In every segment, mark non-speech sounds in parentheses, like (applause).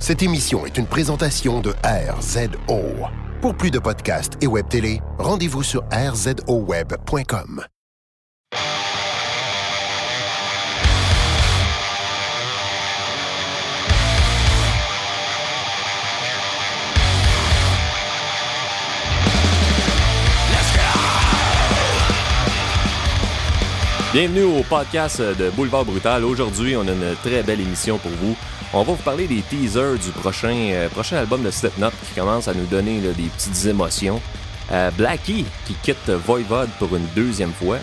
Cette émission est une présentation de RZO. Pour plus de podcasts et web télé, rendez-vous sur rzoweb.com. Bienvenue au podcast de Boulevard Brutal. Aujourd'hui, on a une très belle émission pour vous. On va vous parler des teasers du prochain, euh, prochain album de Slipknot qui commence à nous donner des petites émotions. Euh, Blackie qui quitte Voivod pour une deuxième fois.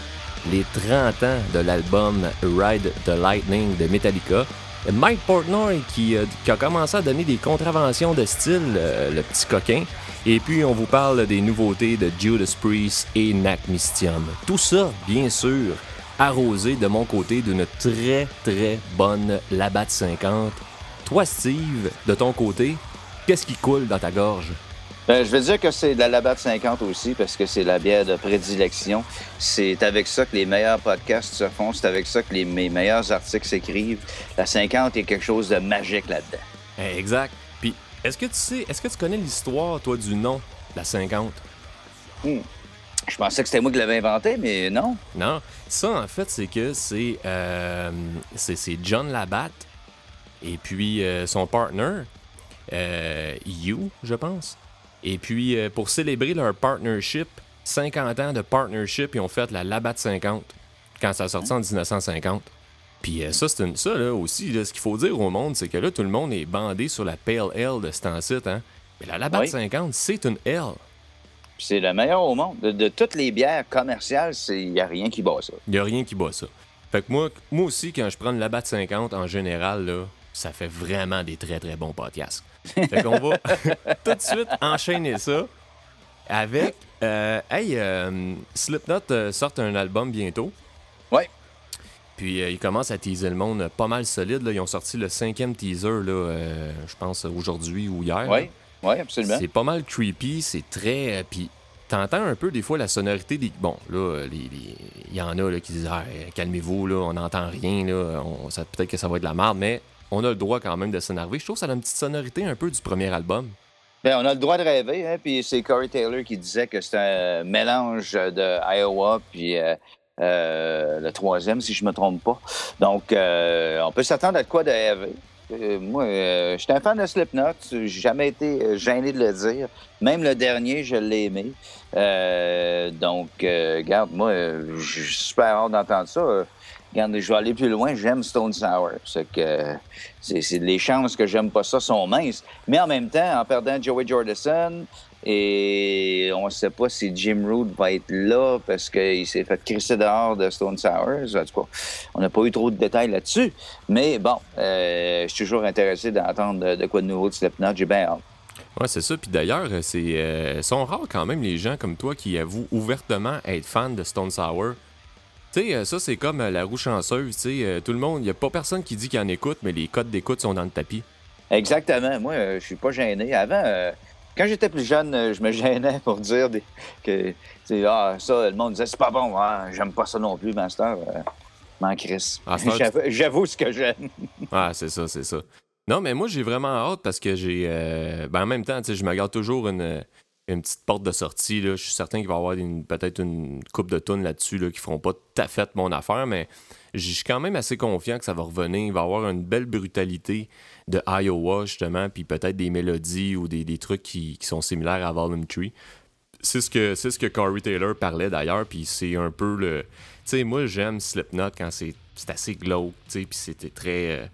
Les 30 ans de l'album Ride the Lightning de Metallica. Mike Portnoy qui, euh, a commencé à donner des contraventions de style, le petit coquin. Et puis on vous parle des nouveautés de Judas Priest et Nac Mystium. Tout ça, bien sûr, arrosé de mon côté d'une très très bonne Labatt 50. Toi, Steve, de ton côté, qu'est-ce qui coule dans ta gorge? Ben, je veux dire que c'est de la Labatt 50 aussi parce que c'est la bière de prédilection. C'est avec ça que les meilleurs podcasts se font, c'est avec ça que les, mes meilleurs articles s'écrivent. La 50 est quelque chose de magique là-dedans. Eh, Exact. Puis, est-ce que tu sais, est-ce que tu connais l'histoire, toi, du nom, la 50? Hmm. Je pensais que c'était moi qui l'avais inventé, mais non. Non. Ça, en fait, c'est que c'est euh, c'est c'est John Labatt et puis euh, son partner, euh, You, je pense. Et puis, euh, pour célébrer leur partnership, 50 ans de partnership, ils ont fait la Labatt 50 quand ça a sorti en 1950. Puis ça, c'est une, ça là, aussi, là, ce qu'il faut dire au monde, c'est que là, tout le monde est bandé sur la Pale L de cet site. Hein? Mais la Labatt Oui. 50, c'est une L. C'est le meilleur au monde. De, de toutes les bières commerciales, il n'y a rien qui bat ça. Il n'y a rien qui bat ça. Fait que moi, moi aussi, quand je prends une Labatt 50, en général, là, ça fait vraiment des très très bons podcasts. Fait qu'on va (laughs) tout de suite enchaîner ça avec. euh, hey, euh, Slipknot euh, sort un album bientôt. Ouais. Puis euh, ils commencent à teaser le monde pas mal solide. Là. Ils ont sorti le cinquième teaser, là, je pense, aujourd'hui ou hier. Oui, oui, absolument. C'est pas mal creepy, c'est très. Puis t'entends un peu des fois la sonorité des. Bon, là, il y en a là, qui disent Ah, calmez-vous, là, on n'entend rien, là, on- peut-être que ça va être de la merde, mais on a le droit quand même de s'énerver. Je trouve que ça a une petite sonorité un peu du premier album. Ben, on a le droit de rêver, hein, puis c'est Corey Taylor qui disait que c'était un mélange de Iowa puis euh, euh, le troisième, si je me trompe pas. Donc, euh, on peut s'attendre à quoi de rêver. Moi, j'étais un fan de Slipknot. J'ai jamais été gêné de le dire. Même le dernier, je l'ai aimé. Donc, regarde, moi, euh, j'ai super hâte d'entendre ça. Regarde, je vais aller plus loin. J'aime Stone Sour. Que les chances que j'aime pas ça sont minces. Mais en même temps, en perdant Joey Jordison, et on ne sait pas si Jim Root va être là parce qu'il s'est fait crisser dehors de Stone cas, on n'a pas eu trop de détails là-dessus. Mais bon, euh, je suis toujours intéressé d'entendre de, quoi de nouveau de Slipknot. J'ai bien hâte. Ouais, c'est ça. Puis d'ailleurs, c'est euh, sont rares quand même les gens comme toi qui avouent ouvertement être fan de Stone Sour. Tu sais, euh, ça, c'est comme euh, la roue chanceuse. Tu sais, euh, tout le monde, il n'y a pas personne qui dit qu'il en écoute, mais les codes d'écoute sont dans le tapis. Exactement. Moi, euh, je suis pas gêné. Avant, euh, quand j'étais plus jeune, euh, je me (laughs) gênais pour dire des- que tu sais, ah, ça, le monde disait c'est pas bon, ah, j'aime pas ça non plus, Master. M'en crisse. Ah, J'avoue- ce que j'aime. (laughs) Ah, c'est ça, c'est ça. Non, mais moi, j'ai vraiment hâte parce que j'ai. ben, en même temps, tu sais, je me garde toujours une, une petite porte de sortie. Là. Je suis certain qu'il va y avoir peut-être une coupe de tonnes là-dessus là, qui feront pas tout à fait mon affaire, mais je suis quand même assez confiant que ça va revenir. Il va y avoir une belle brutalité de Iowa, justement, puis peut-être des mélodies ou des, des trucs qui, qui sont similaires à Volume Tree. C'est ce que c'est ce que Corey Taylor parlait d'ailleurs, puis c'est un peu le. Tu sais, moi j'aime Slipknot quand c'est assez glauque, tu sais, puis c'était très. euh,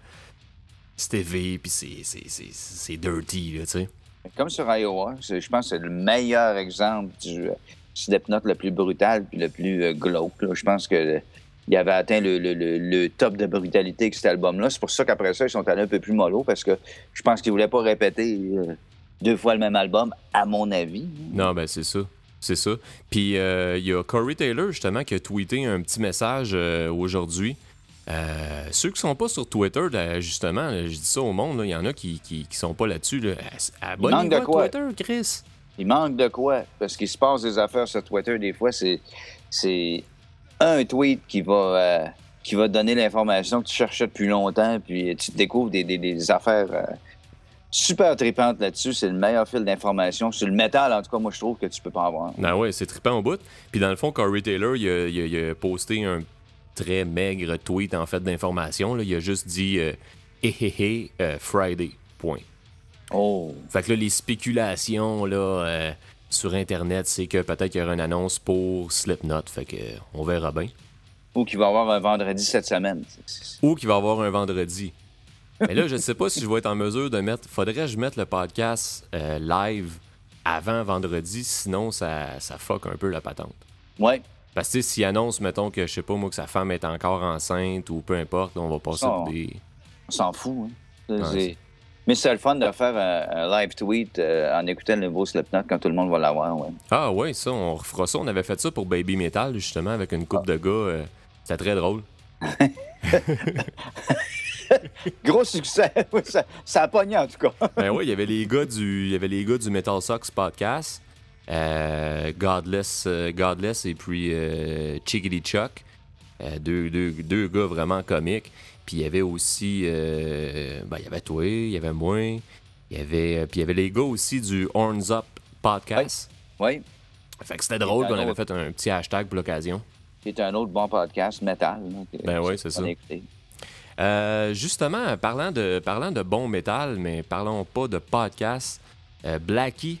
c'est élevé, puis c'est dirty, là, tu sais. Comme sur Iowa, je pense que c'est le meilleur exemple du euh, Slipknot le plus brutal puis le plus euh, glauque. Je pense que il avait atteint le, le- le- top de brutalité avec cet album-là. C'est pour ça qu'après ça, ils sont allés un peu plus mollo parce que je pense qu'ils voulaient pas répéter euh, deux fois le même album, à mon avis. Non, ben c'est ça. C'est ça. Puis il y a Corey Taylor, justement, qui a tweeté un petit message aujourd'hui. Euh, ceux qui sont pas sur Twitter, là, justement, là, je dis ça au monde, il y en a qui, qui, qui sont pas là-dessus. Là. Abonnez-vous manque de à quoi? Twitter, Chris. Il manque de quoi? Parce qu'il se passe des affaires sur Twitter, des fois, c'est, c'est un tweet qui va, euh, qui va te donner l'information que tu cherchais depuis longtemps, puis tu découvres des, des- des affaires euh, super tripante là-dessus. C'est le meilleur fil d'information. Sur le métal, en tout cas, moi, je trouve que tu peux pas avoir. Ah ouais, c'est trippant au bout. Puis dans le fond, Corey Taylor, il a, il a- il a posté un très maigre tweet en fait d'information. Il a juste dit euh, Hé hé hé, euh, Friday. Point. Oh. Fait que là, les spéculations là, euh, sur Internet, c'est que peut-être qu'il y aura une annonce pour Slipknot. Fait que euh, on verra bien. Ou qu'il va y avoir un vendredi cette semaine. Ou qu'il va y avoir un vendredi. Mais là, je sais pas si je vais être en mesure de mettre. Faudrait que je mette le podcast live avant vendredi, sinon ça, ça fuck un peu la patente. Ouais. Parce que s'il annonce, mettons que je sais pas moi que sa femme est encore enceinte ou peu importe, on va passer on- des. On s'en fout. Hein. Ouais, Mais c'est le fun de faire un, un live tweet euh, en écoutant le nouveau Slipknot quand tout le monde va l'avoir. Ouais. Ah ouais, ça, on refera ça. On avait fait ça pour Baby Metal, justement, avec une coupe de gars. euh, C'était très drôle. (laughs) Gros succès. (laughs) ça, ça a pogné en tout cas. Ben oui, il y avait les gars du, il y avait les gars du Metal Sox podcast, Godless, euh, Godless et puis euh, Chickadee Chuck, Euh, deux, deux, deux gars vraiment comiques. Puis il y avait aussi, euh, ben il y avait toi, il y avait moi, il y avait, euh, puis il y avait les gars aussi du Horns Up podcast. Oui. Fait que c'était drôle qu'on avait autre. fait un petit hashtag pour l'occasion. C'est un autre bon podcast, métal. Ben oui, c'est ça. Euh, justement, parlant de, parlant de bon métal, mais parlons pas de podcast, euh, Blackie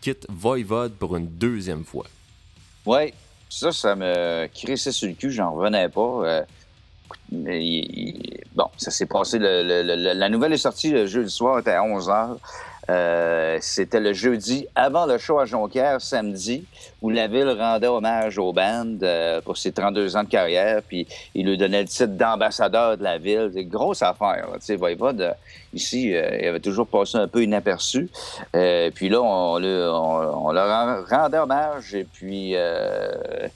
quitte Voivode pour une deuxième fois. Oui, ça, ça me crissait sur le cul, j'en revenais pas. Euh, bon, ça s'est passé. la nouvelle est sortie le jeudi soir, était à 11h. C'était le jeudi avant le show à Jonquière, samedi, où la ville rendait hommage au band euh, pour ses 32 ans de carrière, puis il lui donnait le titre d'ambassadeur de la ville. C'est une grosse affaire. Tu sais, euh, ici, euh, il avait toujours passé un peu inaperçu. Euh, puis là, on, le- on- on leur en- rendait hommage, et puis euh,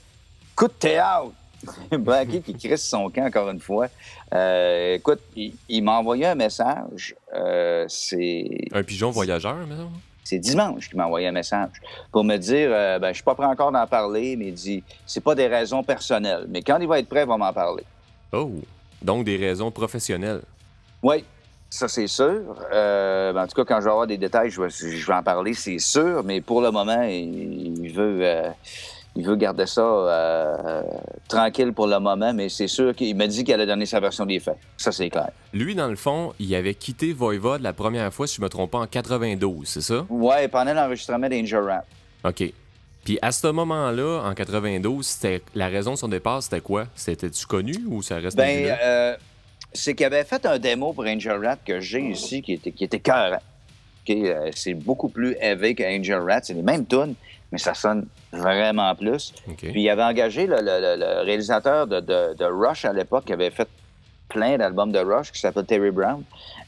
coup de théâtre! (laughs) Blackie qui crisse son camp encore une fois. Euh, écoute, il, il m'a envoyé un message. Euh, c'est Un pigeon voyageur, mettons? c'est dimanche qu'il m'a envoyé un message pour me dire euh, ben, je suis pas prêt encore d'en parler, mais il dit c'est pas des raisons personnelles. Mais quand il va être prêt, il va m'en parler. Oh! Donc des raisons professionnelles. Oui, ça c'est sûr. Euh, ben, en tout cas, quand je vais avoir des détails, je vais, je vais en parler, c'est sûr. Mais pour le moment, il, il veut, euh, il veut garder ça euh, euh, tranquille pour le moment. Mais c'est sûr qu'il m'a dit qu'il allait donner sa version des faits. Ça c'est clair. Lui, dans le fond, il avait quitté Voivode la première fois, si je me trompe pas, en 92, c'est ça? Ouais, pendant l'enregistrement d'Angel Rap. OK. Puis à ce moment-là, en 92, c'était la raison de son départ, c'était quoi? C'était-tu connu ou ça reste Ben, euh, c'est qu'il avait fait un démo pour Angel Rat que j'ai ici qui était, qui était cœur. c'est beaucoup plus élevé que Angel Rat. C'est les mêmes tunes, mais ça sonne vraiment plus. Puis il avait engagé le, le- le- le réalisateur de, de- de Rush à l'époque, qui avait fait plein d'albums de Rush, qui s'appelle Terry Brown.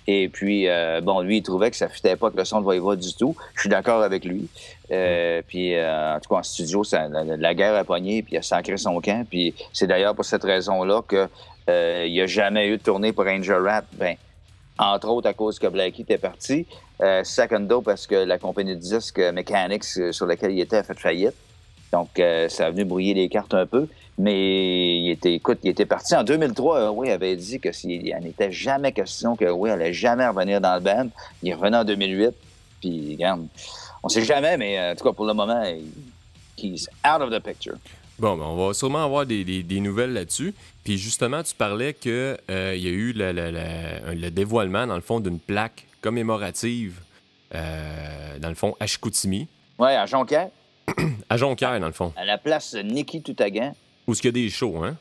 Et puis, euh, bon, lui, il trouvait que ça ne fitait pas avec le son de Voivode du tout. Je suis d'accord avec lui. Euh, puis, euh, en tout cas, en studio, ça- la, la guerre a pogné, puis il a sacré son camp. Puis c'est d'ailleurs pour cette raison-là que euh, il n'y a jamais eu de tournée pour Angel Rat. Ben, entre autres à cause que Blackie était parti. Euh, secondo, parce que la compagnie de disques euh, Mechanics euh, sur laquelle il était a fait faillite. Donc, euh, ça a venu brouiller les cartes un peu. Mais il était, écoute, il était parti en 2003. Oui, avait dit que s'il n'en était jamais question que allait jamais revenir dans le band. Il revenu en 2008. Puis, regarde, on sait jamais, mais euh, en tout cas, pour le moment, he's out of the picture. Bon, ben, on va sûrement avoir des, des- nouvelles là-dessus. Puis justement, tu parlais qu'il y a eu le, le- le- le dévoilement, dans le fond, d'une plaque commémorative, euh, dans le fond, à Chicoutimi, Oui, à Jonquière, (clears throat) à Jonquière, dans le fond, à la place Niki Toutagan. où il y a des shows, hein?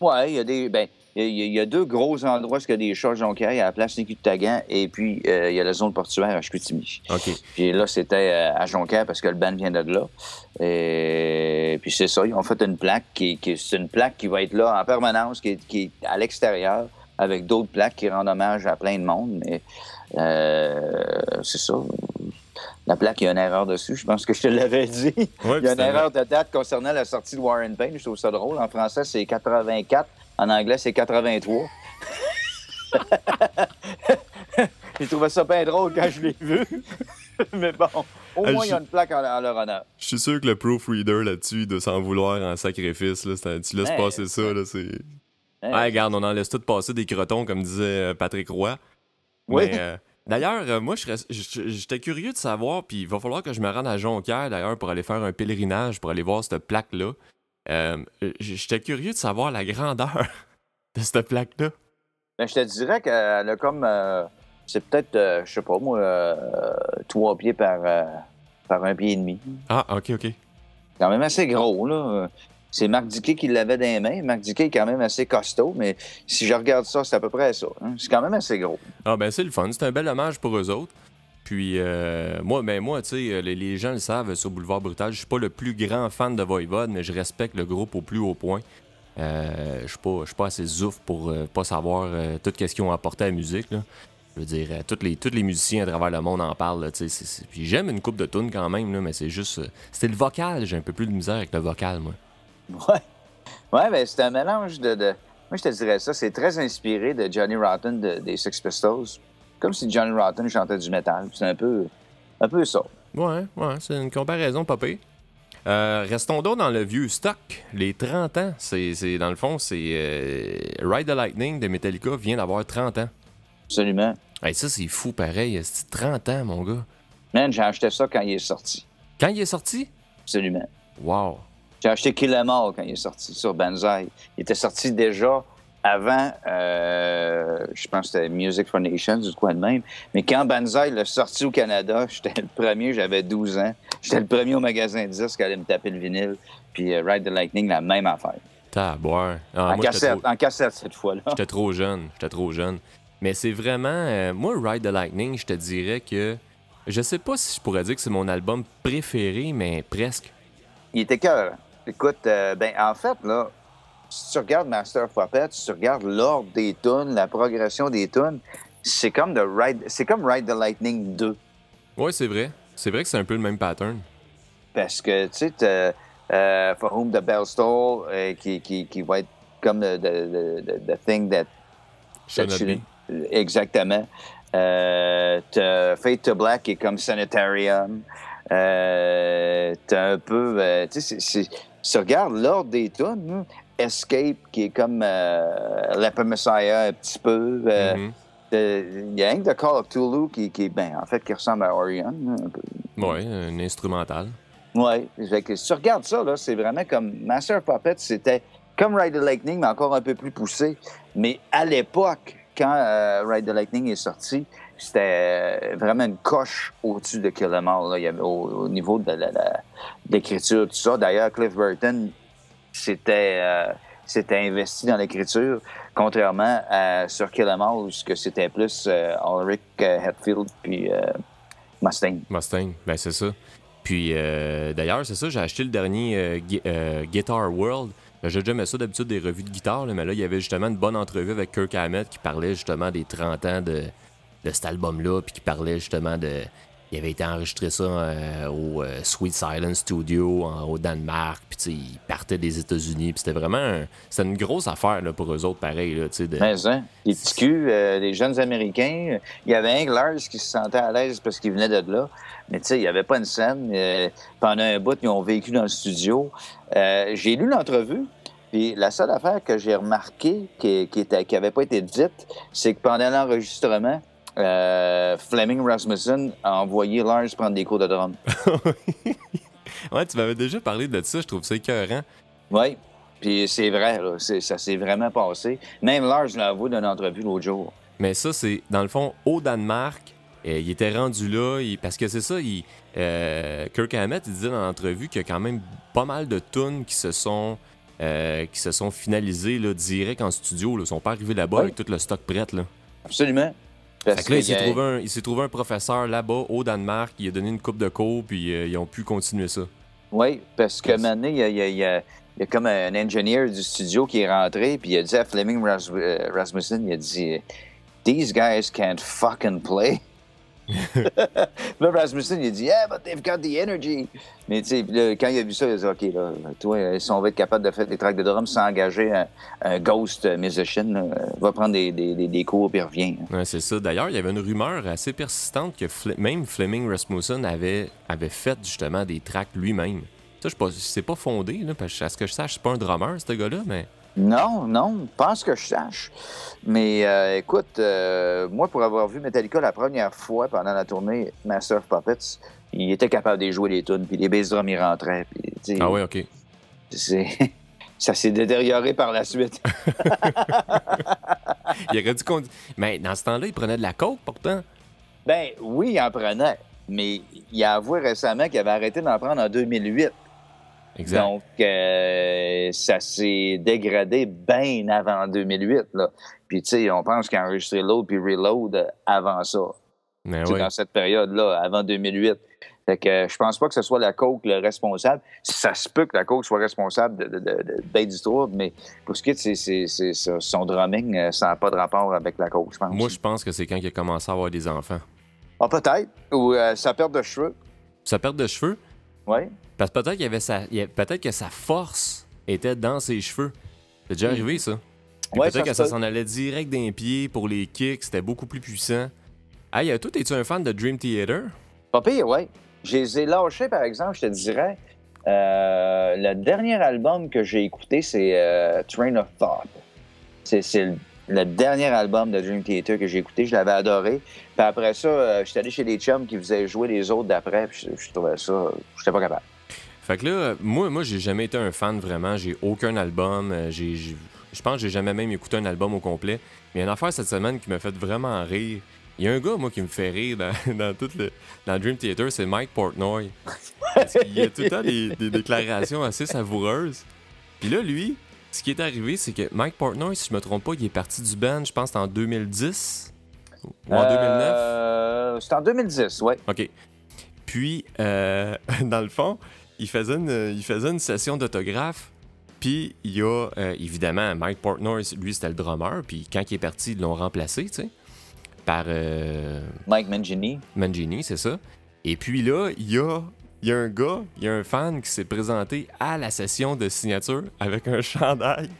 Oui, il y a des. Ben, il y a- il y, a deux gros endroits où il y a des chats à Jonquière. Il y a la place Niki Toutagan et puis euh, il y a la zone portuaire à Chicoutimi. OK. Puis là, c'était euh, à Jonquière parce que le band vient de là. Et puis c'est ça, ils ont fait une plaque qui, qui- c'est une plaque qui va être là en permanence, qui est, qui est à l'extérieur, avec d'autres plaques qui rendent hommage à plein de monde. Mais c'est ça. La plaque, il y a une erreur dessus. Je pense que je te l'avais dit. Ouais, il y a une erreur de date concernant la sortie de Warren Payne. Je trouve ça drôle. En français, c'est 84. En anglais, c'est 83. (laughs) J'ai trouvé ça bien drôle quand je l'ai vu. (laughs) Mais bon, au moins, il y a une plaque en, en leur honneur. Je suis sûr que le proofreader là-dessus, de s'en vouloir en sacrifice, là, tu laisses Ouais. passer ça, là, c'est... Hein? Ouais, regarde, on en laisse tout passer des crotons, comme disait euh, Patrick Roy. Oui. Mais, euh, D'ailleurs, euh, moi, je serais- je- j'étais curieux de savoir, puis il va falloir que je me rende à Jonquière, d'ailleurs, pour aller faire un pèlerinage, pour aller voir cette plaque-là. Euh, j'étais curieux de savoir la grandeur (laughs) de cette plaque-là. Ben, je te dirais qu'elle a comme. euh, c'est peut-être, euh, je sais pas moi, euh, trois pieds par, euh, par un pied et demi. Ah, ok, ok. quand même assez gros, là. C'est Marc Diquet qui l'avait dans les mains. Marc Diquet est quand même assez costaud, mais si je regarde ça, c'est à peu près ça. hein. C'est quand même assez gros. Ah, ben c'est le fun. C'est un bel hommage pour eux autres. Puis, euh, moi, ben moi, tu sais, les, gens le savent sur Boulevard Brutal, je suis pas le plus grand fan de Voivode, mais je respecte le groupe au plus haut point. Euh, je suis pas, assez zouf pour euh, pas savoir tout ce qu'ils ont apporté à la musique. Je veux dire, tous les, musiciens à travers le monde en parlent. Puis j'aime une coupe de tunes quand même, mais c'est juste. C'était le vocal, j'ai un peu plus de misère avec le vocal, moi. (laughs) Ouais. Ouais, ben c'est un mélange de, de- Moi, je te dirais ça. C'est très inspiré de Johnny Rotten de- des Sex Pistols. Comme si Johnny Rotten chantait du métal. C'est un peu, un peu ça. Ouais, ouais, c'est une comparaison pire. Euh, restons donc dans le vieux stock. Les 30 ans, c'est, c'est- dans le fond, c'est euh, Ride the Lightning de Metallica vient d'avoir 30 ans. Absolument. Hey, ça, c'est fou pareil. C'est 30 ans, mon gars. Man, j'ai acheté ça quand il est sorti. Quand il est sorti? Absolument. Wow. J'ai acheté Kill 'Em All quand il est sorti sur Banzai. Il était sorti déjà avant, euh, je pense que c'était Music for Nations ou quoi de même. Mais quand Banzai l'a sorti au Canada, (laughs) j'étais le premier, j'avais 12 ans. J'étais le premier au magasin de disques à aller me taper le vinyle. Puis euh, Ride the Lightning, la même affaire. Boire. Ah, en, cassette, trop, en cassette cette fois-là. j'étais trop jeune. J'étais trop jeune. Mais c'est vraiment. euh, moi, Ride the Lightning, je te dirais que. Je sais pas si je pourrais dire que c'est mon album préféré, mais presque. Il était cœur. Écoute, euh, ben, en fait, là, si tu regardes Master of Puppets, si tu regardes l'ordre des tunes, la progression des tunes, c'est comme, de Ride, c'est comme Ride the Lightning 2. Ouais, c'est vrai. C'est vrai que c'est un peu le même pattern. Parce que, tu sais, euh, For Whom the Bell Toll, euh, qui, qui, qui va être comme the, the, the, the thing that... That. Exactement. Euh, t'as Fate to Black, qui est comme Sanitarium. Euh, t'as un peu... euh, tu sais, si tu regardes l'ordre des tunes, Escape, qui est comme euh, Leper Messiah un petit peu. euh, Mhm. t'as- Il y a rien que The Call of Tulu qui, qui, ben, en fait, qui ressemble à Orion. hein, un un instrumental. Oui. Si tu regardes ça, là, c'est vraiment comme Master of Puppets, c'était comme Ride the Lightning, mais encore un peu plus poussé. Mais à l'époque, quand euh, Ride the Lightning est sorti, c'était vraiment une coche au-dessus de Kill au, au niveau de l'écriture, tout ça. D'ailleurs, Cliff Burton s'était euh, investi dans l'écriture, contrairement à sur Kill 'Em All, où c'était plus euh, Ulrich euh, Hetfield puis euh, Mustaine. Mustang, ben c'est ça. Puis euh, d'ailleurs, c'est ça, j'ai acheté le dernier euh, Gui- euh, Guitar World. Ben, J'ai jamais ça d'habitude des revues de guitare, mais là, il y avait justement une bonne entrevue avec Kirk Hammett qui parlait justement des 30 ans de, de cet album-là, puis qui parlait justement de. Il avait été enregistré ça euh, au euh, Sweet Silence Studio en- au Danemark, puis il partait des États-Unis, puis c'était vraiment. un- C'était une grosse affaire là, pour eux autres, pareil. Là, de... Mais hein, les petits culs, euh, les jeunes Américains, euh, il y avait un Lars qui se sentait à l'aise parce qu'il venait de là. Mais tu sais, il n'y avait pas une scène. euh, pendant un bout, ils ont vécu dans le studio. Euh, j'ai lu l'entrevue, puis la seule affaire que j'ai remarqué qui, qui, était, qui pas été dite, c'est que pendant l'enregistrement, euh, Fleming Rasmussen a envoyé Lars prendre des cours de drum. (laughs) ouais, tu m'avais déjà parlé de ça, je trouve ça écœurant. Oui, puis c'est vrai, là, ça s'est vraiment passé. Même Lars l'a avoué dans une entrevue l'autre jour. Mais ça, c'est dans le fond au Danemark. euh, il était rendu là il- parce que c'est ça. Il, euh, Kirk Hammett il disait dans l'entrevue qu'il y a quand même pas mal de tunes qui se sont euh, qui se sont finalisées là, direct en studio. Là. Ils sont pas arrivés là-bas Oui. avec tout le stock prêt. Là. Absolument. Parce que là, il s'est trouvé, un, il s'est trouvé un professeur là-bas au Danemark. Il a donné une coupe de cours puis euh, ils ont pu continuer ça. Oui, parce que maintenant, il y a, il y a- il y a- il y a comme un ingénieur du studio qui est rentré, puis il a dit à Fleming euh, Rasmussen, il a dit These guys can't fucking play. Là, Rasmussen, il a dit Yeah, but they've got the energy. Mais tu sais, quand il a vu ça, il a dit OK, là, toi, euh, si on veut être capable de faire des tracks de drum sans engager un, un ghost musician, là, euh, va prendre des, des, des, cours puis revient. Ouais, c'est ça. D'ailleurs, il y avait une rumeur assez persistante que même Fleming Rasmussen avait, avait fait justement des tracks lui-même. Ça, je sais pas- c'est pas fondé, parce que à ce que je sache, c'est pas un drummer, ce gars-là, mais Non, non, pas ce que je sache. Mais euh, écoute, euh, moi, pour avoir vu Metallica la première fois pendant la tournée Master of Puppets, il était capable de jouer les tunes, puis les bass drums, ils rentraient. Puis, Ah ouais, OK. (laughs) ça s'est détérioré par la suite. (laughs) Il aurait dû conduire. Mais dans ce temps-là, il prenait de la coke, pourtant. Ben oui, il en prenait, mais il a avoué récemment qu'il avait arrêté d'en prendre en 2008. Exact. Donc, euh, ça s'est dégradé bien avant 2008. Là. Puis, tu sais, on pense qu'il a enregistré Load puis Reload avant ça. Mais sais, ouais. dans cette période-là, avant 2008. Fait que je pense pas que ce soit la Coke le responsable. Ça se peut que la Coke soit responsable de, de, de, de bien du trouble, mais pour ce qui est de son drumming, euh, ça n'a pas de rapport avec la Coke, je pense. Moi, je pense que c'est quand il a commencé à avoir des enfants. Ah, peut-être. Ou euh, sa perte de cheveux. Sa perte de cheveux, Oui. parce que peut-être qu'il y avait sa... peut-être que sa force était dans ses cheveux. C'est déjà arrivé, ça. Ouais, peut-être que ça s'en allait direct d'un pied pour les kicks, c'était beaucoup plus puissant. Hey, euh, toi, es-tu un fan de Dream Theater? Pas pire, oui. Je les ai lâchés, par exemple, je te dirais. euh, le dernier album que j'ai écouté, c'est euh, Train of Thought. C'est le, le dernier album de Dream Theater que j'ai écouté. Je l'avais adoré. Puis après ça, euh, j'étais allé chez les chums qui faisaient jouer les autres d'après. Puis je, trouvais ça... J'étais pas capable. Fait que là, moi, moi j'ai jamais été un fan vraiment. J'ai aucun album. euh, j'ai- je pense que j'ai jamais même écouté un album au complet. Mais il y a une affaire cette semaine qui m'a fait vraiment rire. Il y a un gars, moi, qui me fait rire dans, (laughs) dans tout le dans Dream Theater, c'est Mike Portnoy. Parce qu'il y a tout le temps des, des déclarations assez savoureuses. Puis là, lui, ce qui est arrivé, c'est que Mike Portnoy, si je me trompe pas, il est parti du band, je pense, en 2010 ou en 2009. Euh, c'est en 2010, oui. OK. Puis, euh, (laughs) dans le fond, il faisait une, il faisait une session d'autographe. Puis, il y a, euh, évidemment, Mike Portnoy, lui, c'était le drummer. Puis, quand il est parti, ils l'ont remplacé, tu sais, par euh, Mike Mangini. Mangini, c'est ça. Et puis là, il y a, il y a un gars, il y a un fan qui s'est présenté à la session de signature avec un (laughs) chandail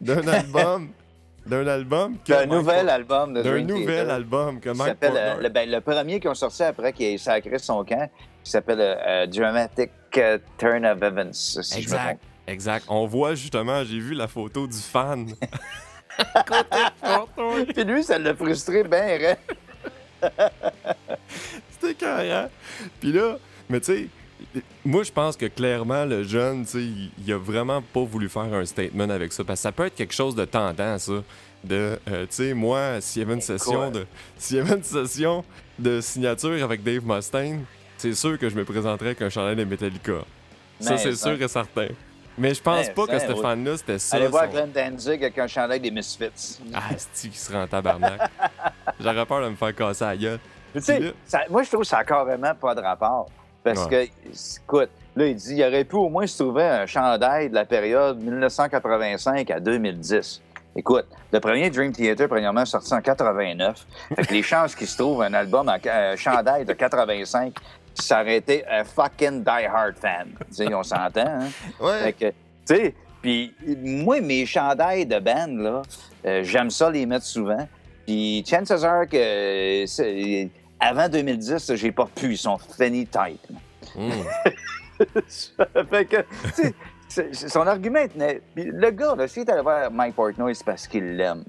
d'un album. D'un album que Un Mike nouvel album de D'un nouvel Theater. album Mike s'appelle, euh, le, ben, le premier qui ont sorti après, qui a sacré son camp, qui s'appelle euh, euh, Dramatic euh, Turn of Events, si je me Exact. Exact. On voit justement, j'ai vu la photo du fan. (laughs) Puis lui, ça l'a frustré bien raide. (laughs) C'était carré. Puis là, mais tu sais, moi je pense que clairement le jeune, tu sais, il, il a vraiment pas voulu faire un statement avec ça parce que ça peut être quelque chose de tentant ça. De, euh, tu sais, moi, s'il y avait une session de, s'il y avait une session de signature avec Dave Mustaine, c'est sûr que je me présenterais avec un chandail de Metallica. Ça, c'est sûr et certain. Mais je pense pas que fan-là, c'était ça. Allez voir Glenn Danzig avec un chandail des Misfits. Ah, c'est qui serait en tabarnak? (laughs) J'aurais peur de me faire casser la gueule. Tu sais, moi, je trouve que ça n'a carrément pas de rapport. Parce que, écoute, là, il dit il aurait pu au moins se trouver un chandail de la période 1985 à 2010. Écoute, le premier Dream Theater, premièrement, sorti en 89. Fait que les chances qu'il se trouve un album, en, un chandail de 85, ça aurait été un fucking die-hard fan. Tu sais, on s'entend, hein? Fait que, tu sais, puis moi, mes chandails de band, là, euh, j'aime ça les mettre souvent. Puis chances are que euh, c'est- avant 2010, j'ai pas pu. Ils sont funny tight. Hum. (laughs) fait que, son argument tenait. Le gars, là, s'il est allé voir Mike Portnoy, c'est parce qu'il l'aime.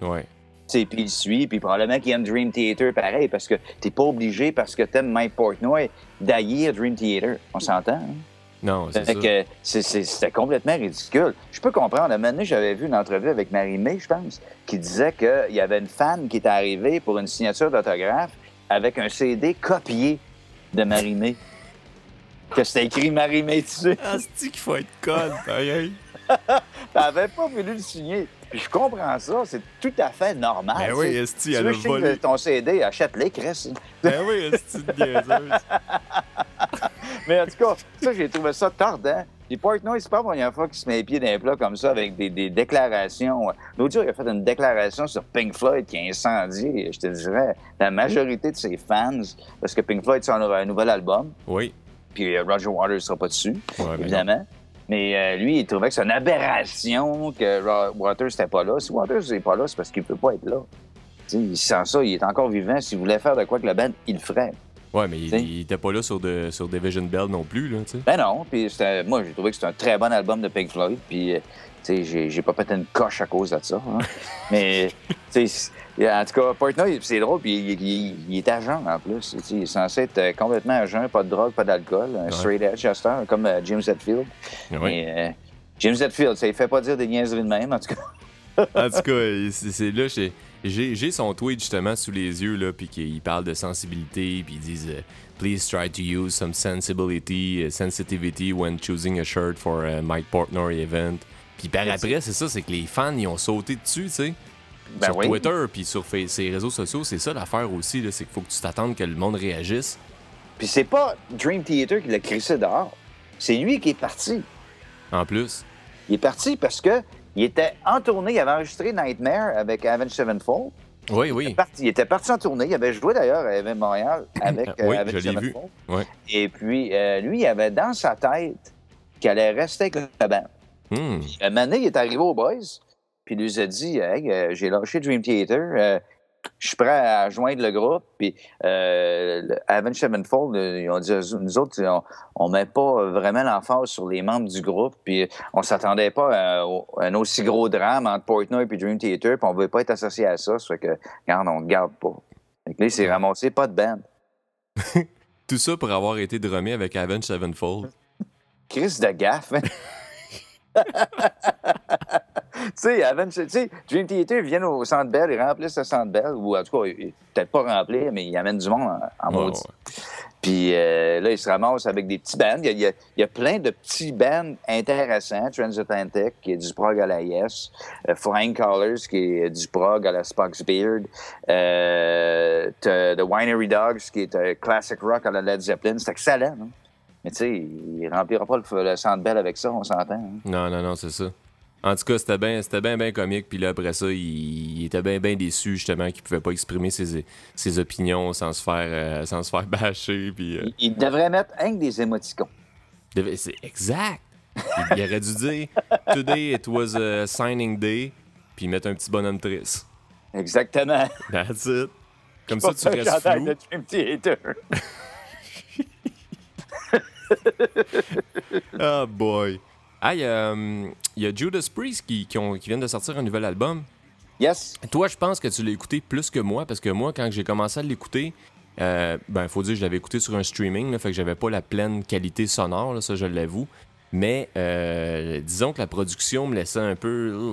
Ouais. Puis il le suit, puis probablement qu'il aime Dream Theater pareil, parce que t'es pas obligé, parce que t'aimes Mike Portnoy, d'haïr Dream Theater. On s'entend, hein? Non, c'est Fait ça. que c'est- c'est- c'était complètement ridicule. Je peux comprendre. À un moment donné, j'avais vu une entrevue avec Marie-Mé, je pense, qui disait qu'il y avait une fan qui était arrivée pour une signature d'autographe avec un CD copié de Marie-Mé. Que c'était écrit Marie-Mé dessus. Ah, c'est qu'il faut être conne, pareil? (laughs) Avait pas voulu le signer. Puis je comprends ça, c'est tout à fait normal. Ben oui. Esti, elle a volé. ton CD, achète-les, Chris. Ben oui, une niaiseuse? (laughs) Mais en tout cas, ça, j'ai trouvé ça tordant. Les Portnoy, c'est pas la première fois qu'il se met les pieds dans les plats comme ça avec des, des déclarations. L'autre jour, il a fait une déclaration sur Pink Floyd qui a incendié, je te dirais, la majorité de ses fans, parce que Pink Floyd sort un nouvel album, Oui. puis euh, Roger Waters ne sera pas dessus, Ouais, évidemment. Mais euh, lui, il trouvait que c'est une aberration que Waters n'était pas là. Si Waters n'est pas là, c'est parce qu'il ne peut pas être là. Tu sais, il sent ça, il est encore vivant. S'il voulait faire de quoi que la band, il le ferait. Ouais, mais il, il était pas là sur, de, sur Division Bell non plus, là, tu sais. Ben non, puis moi, j'ai trouvé que c'était un très bon album de Pink Floyd, puis, euh, tu sais, j'ai- pas pété une coche à cause de ça. hein. (laughs) Mais, tu sais, en tout cas, Portnoy, c'est drôle, puis il, il- il est agent en plus. Il est censé être euh, complètement agent, pas de drogue, pas d'alcool, un straight edge à comme euh, James Hetfield. Ouais. Mais, euh, James Hetfield, ça ne fait pas dire des niaiseries de même, en tout cas. En tout cas, c'est c'est là, j'ai- son tweet justement sous les yeux, là, puis qu'il parle de sensibilité, puis ils disent euh, Please try to use some sensibility, uh, sensitivity when choosing a shirt for a Mike Portnoy event. Puis par après, c'est ça, c'est que les fans, ils ont sauté dessus, tu sais. Ben sur oui. Twitter, puis sur ces réseaux sociaux, c'est ça l'affaire aussi, là, c'est qu'il faut que tu t'attendes que le monde réagisse. Puis c'est pas Dream Theater qui l'a crissé dehors, c'est lui qui est parti. En plus, Il est parti parce que il était en tournée, il avait enregistré Nightmare avec Avenged Sevenfold. oui, Il oui. était parti- il était parti en tournée. Il avait joué d'ailleurs à Even Montréal (clears throat) avec Oui, euh, je l'ai vu. Et puis, euh, lui, il avait dans sa tête qu'il allait rester avec la bande. Hmm. Un moment donné, il est arrivé aux Boys, puis il nous a dit Hey, euh, j'ai lâché Dream Theater, euh, je suis prêt à joindre le groupe. Puis, euh, Avenged Sevenfold, euh, ils ont dit Nous autres, on, met pas vraiment l'emphase sur les membres du groupe, puis on s'attendait pas à, à un aussi gros drame entre Portnoy et Dream Theater, puis on veut pas être associé à ça. Ça fait que, regarde, on ne garde pas. Fait que là, il s'est ramassé pas de band. (laughs) Tout ça pour avoir été drumé avec Avenged Sevenfold. Chris de gaffe. (laughs) tu sais, tu sais, Dream Theater vient au Centre Bell, ils remplissent le Centre Bell, ou en tout cas, peut-être pas rempli, mais ils amènent du monde en, maudit. ouais. Puis euh, là, ils se ramassent avec des petits bands. Il y a, il y plein de petits bands intéressants. Transatlantic, qui est du prog à la Yes. Euh, Flying Colors, qui est du prog à la Spock's Beard. Euh, The Winery Dogs, qui est un classic rock à la Led Zeppelin. C'est excellent. hein. Mais tu sais, il remplira pas le, le Centre Bell avec ça, on s'entend. hein. Non, non, non, c'est ça. En tout cas, c'était bien c'était bien, bien comique. Puis là, après ça, il, il était bien, bien déçu, justement, qu'il pouvait pas exprimer ses, ses opinions sans se faire, euh, sans se faire (laughs) bâcher. Puis, euh, Il, il devrait mettre un des émoticons. c'est exact. il, il aurait dû dire Today it was a signing day. Puis mettre un petit bonhomme triste. Exactement. That's it. Comme ça, tu restes flou. de Dream Theater. Ah, boy. Ah, il y, a, il y a Judas Priest qui, qui, ont- qui viennent de sortir un nouvel album. Yes. Toi, je pense que tu l'as écouté plus que moi, parce que moi, quand j'ai commencé à l'écouter, euh, ben, faut dire que je l'avais écouté sur un streaming, là, fait que j'avais pas la pleine qualité sonore, là, ça, je l'avoue. Mais euh, disons que la production me laissait un peu.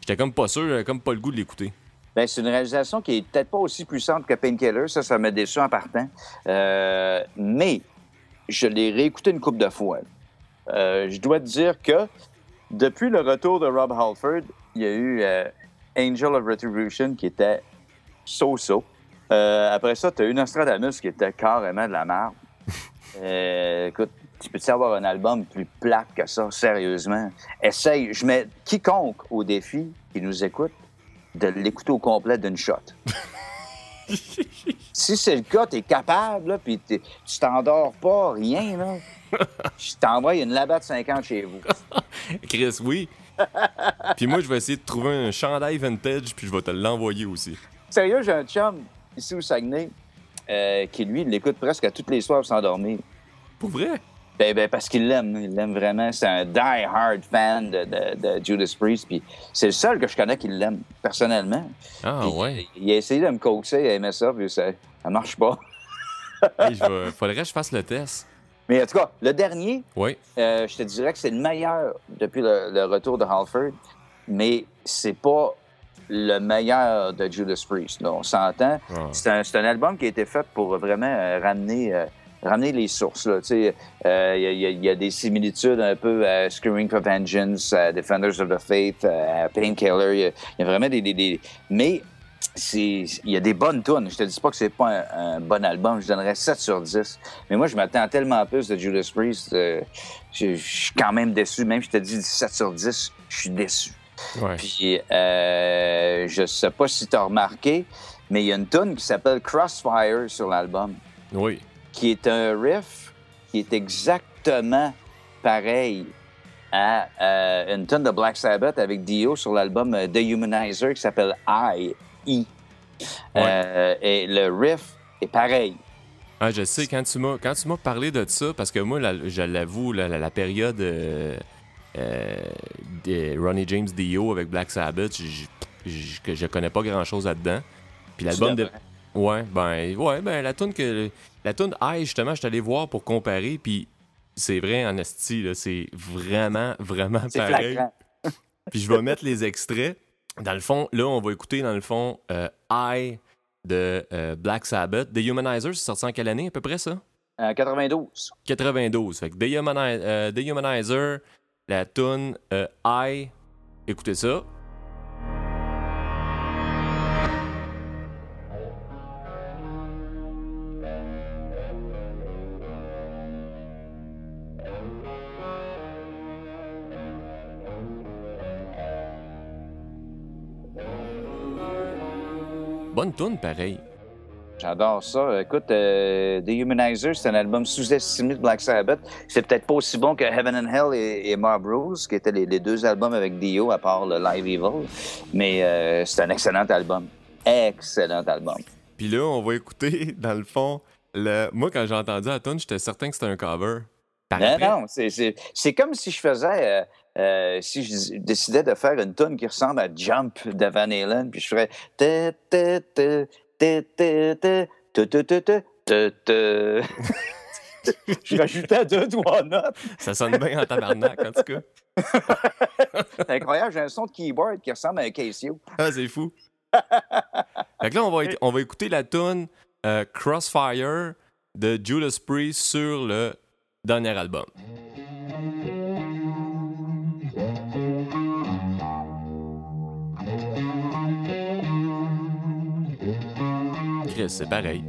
J'étais comme pas sûr, j'avais comme pas le goût de l'écouter. Ben, c'est une réalisation qui est peut-être pas aussi puissante que Painkiller. Ça, ça m'a déçu en partant. Euh, mais je l'ai réécouté une couple de fois. Euh, je dois te dire que depuis le retour de Rob Halford, il y a eu euh, Angel of Retribution qui était so-so. Euh, après ça, tu as eu Nostradamus qui était carrément de la merde. (laughs) Écoute, tu peux-tu avoir un album plus plate que ça, sérieusement? Essaye. Je mets quiconque au défi qui nous écoute de l'écouter au complet d'une shot. (laughs) si c'est le cas, t'es capable, là, puis tu t'endors pas, rien, là. Je t'envoie une labatte 50 chez vous. (laughs) Chris, oui. Puis moi, je vais essayer de trouver un chandail vintage, puis je vais te l'envoyer aussi. Sérieux, j'ai un chum ici au Saguenay euh, qui, lui, l'écoute presque à toutes les soirs pour s'endormir. Pour vrai? Ben, ben, parce qu'il l'aime, il l'aime vraiment. C'est un die-hard fan de, de- de Judas Priest. Puis c'est le seul que je connais qui l'aime, personnellement. Ah, Puis ouais. Il a essayé de me coaxer, il aimait ça, puis ça, ça marche pas. (laughs) Hey, vais- Faudrait que je fasse le test. Mais en tout cas, le dernier, Oui. euh, je te dirais que c'est le meilleur depuis le, le retour de Halford, mais c'est pas le meilleur de Judas Priest. là, on s'entend. Ah. C'est un, album qui a été fait pour vraiment euh, ramener, euh, ramener les sources. Il y, y a- il y a des similitudes un peu à Screaming for Vengeance, à Defenders of the Faith, à Painkiller. Il y a- il y, a vraiment des... des- des- Mais il y a des bonnes tunes. Je te dis pas que c'est pas un, un bon album. Je donnerais 7 sur 10. Mais moi, je m'attends tellement plus de Judas Priest. euh, je, je suis quand même déçu. Même si je te dis 7 sur 10, je suis déçu. Ouais. Puis, euh, je sais pas si tu as remarqué, mais il y a une tune qui s'appelle Crossfire sur l'album, Oui. qui est un riff qui est exactement pareil à euh, une tune de Black Sabbath avec Dio sur l'album The Humanizer qui s'appelle I, I. Ouais. Euh, et le riff est pareil. Ah, je sais, quand tu m'as, quand tu m'as parlé de ça, parce que moi, la- je l'avoue, la, la- la période euh, euh, de Ronnie James Dio avec Black Sabbath, je, je, connais pas grand-chose là-dedans. Puis l'album de... Ouais, ben, ouais, ben, la tune que... La tune justement, je suis allé voir pour comparer, puis c'est vrai, en esti, c'est vraiment, vraiment pareil. Puis je vais mettre les extraits. Dans le fond, là, on va écouter, dans le fond, euh, I de euh, Black Sabbath. The Humanizer, c'est sorti en quelle année, à peu près, ça? En 92. 92. Fait que The, Humani- euh, The Humanizer, la tune euh, I, écoutez ça. Bonne tune, pareil. J'adore ça. Écoute, euh, The Humanizer, c'est un album sous-estimé de Black Sabbath. C'est peut-être pas aussi bon que Heaven and Hell et, et Mob Rules, qui étaient les, les deux albums avec Dio, à part le Live Evil. Mais euh, c'est un excellent album. Excellent album. Puis là, on va écouter, (laughs) dans le fond, le... moi, quand j'ai entendu la tune, j'étais certain que c'était un cover. Par Non, après- non, c'est- c'est c'est comme si je faisais, euh, si je décidais de faire une tonne qui ressemble à Jump de Van Halen, puis je ferais. je rajoutais deux, trois notes. Ça sonne bien en tabarnak, en tout cas. c'est incroyable, j'ai un son de keyboard qui ressemble à un Casio. Ah, c'est fou. fait que là, on va, on va écouter la tune Crossfire de Judas Priest sur le dernier album. Chris, c'est pareil.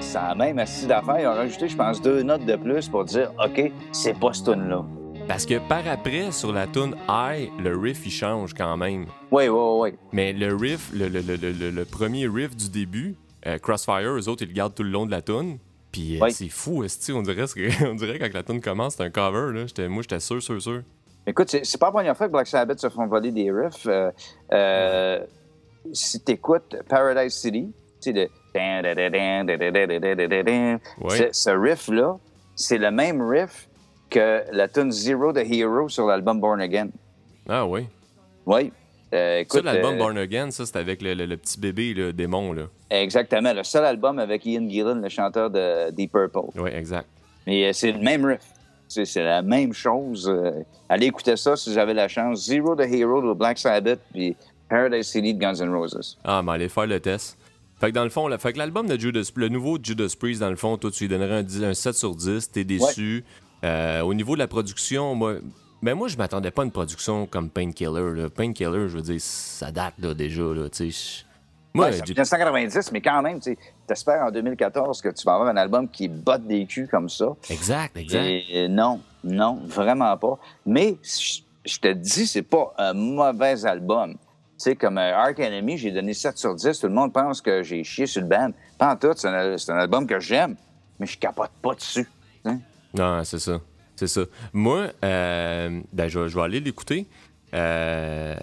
Ça a même assis d'affaires. Ils ont rajouté, je pense, deux notes de plus pour dire OK, c'est pas ce tune-là. Parce que par après, sur la tune I, le riff, il change quand même. Oui, oui, oui. Mais le riff, le, le- le- le- premier riff du début, euh, Crossfire, eux autres, ils le gardent tout le long de la tune. Puis euh, Oui. c'est fou, esti, on dirait, que- (laughs) on dirait quand la tune commence, c'est un cover. Là. J'étais- moi, j'étais sûr, sûr, sûr. Écoute, c'est pas la première fois que Black Sabbath se font voler des riffs. Euh, euh, si t'écoutes Paradise City, tu sais. Ouais. Ce- riff-là, c'est le même riff que la tune Zero de Hero sur l'album Born Again. Ah oui. Oui. Euh, Ça, écoute, l'album euh, Born Again, ça, c'était avec le, le- le petit bébé, le démon. Là. Exactement. Le seul album avec Ian Gillan, le chanteur de Deep Purple. Oui, exact. Mais euh, c'est le même riff. C'est c'est la même chose. Euh, allez écouter ça si vous avez la chance. Zero the Hero de Black Sabbath, puis Paradise City de Guns N' Roses. Ah, mais allez faire le test. Fait que dans le fond, là, fait que l'album de Judas, le nouveau Judas Priest, dans le fond, toi, tu lui donnerais un, 10 un 7 sur 10, t'es déçu. Euh, au niveau de la production, moi, ben moi, je m'attendais pas à une production comme Painkiller. Painkiller, je veux dire, ça date là, déjà, là, tu sais. je- Moi, Ouais, c'est en j'ai- 1990, mais quand même, tu espères en 2014 que tu vas avoir un album qui botte des culs comme ça. exact, exact. Et non, non, vraiment pas. Mais je je te dis, c'est pas un mauvais album. Tu sais, comme euh, Ark Enemy, j'ai donné 7 sur 10. Tout le monde pense que j'ai chié sur le band. Pas en tout, c'est un, album que j'aime, mais je capote pas dessus. hein. Non, c'est ça. C'est ça. Moi, euh, ben, je, vais- aller l'écouter. Euh,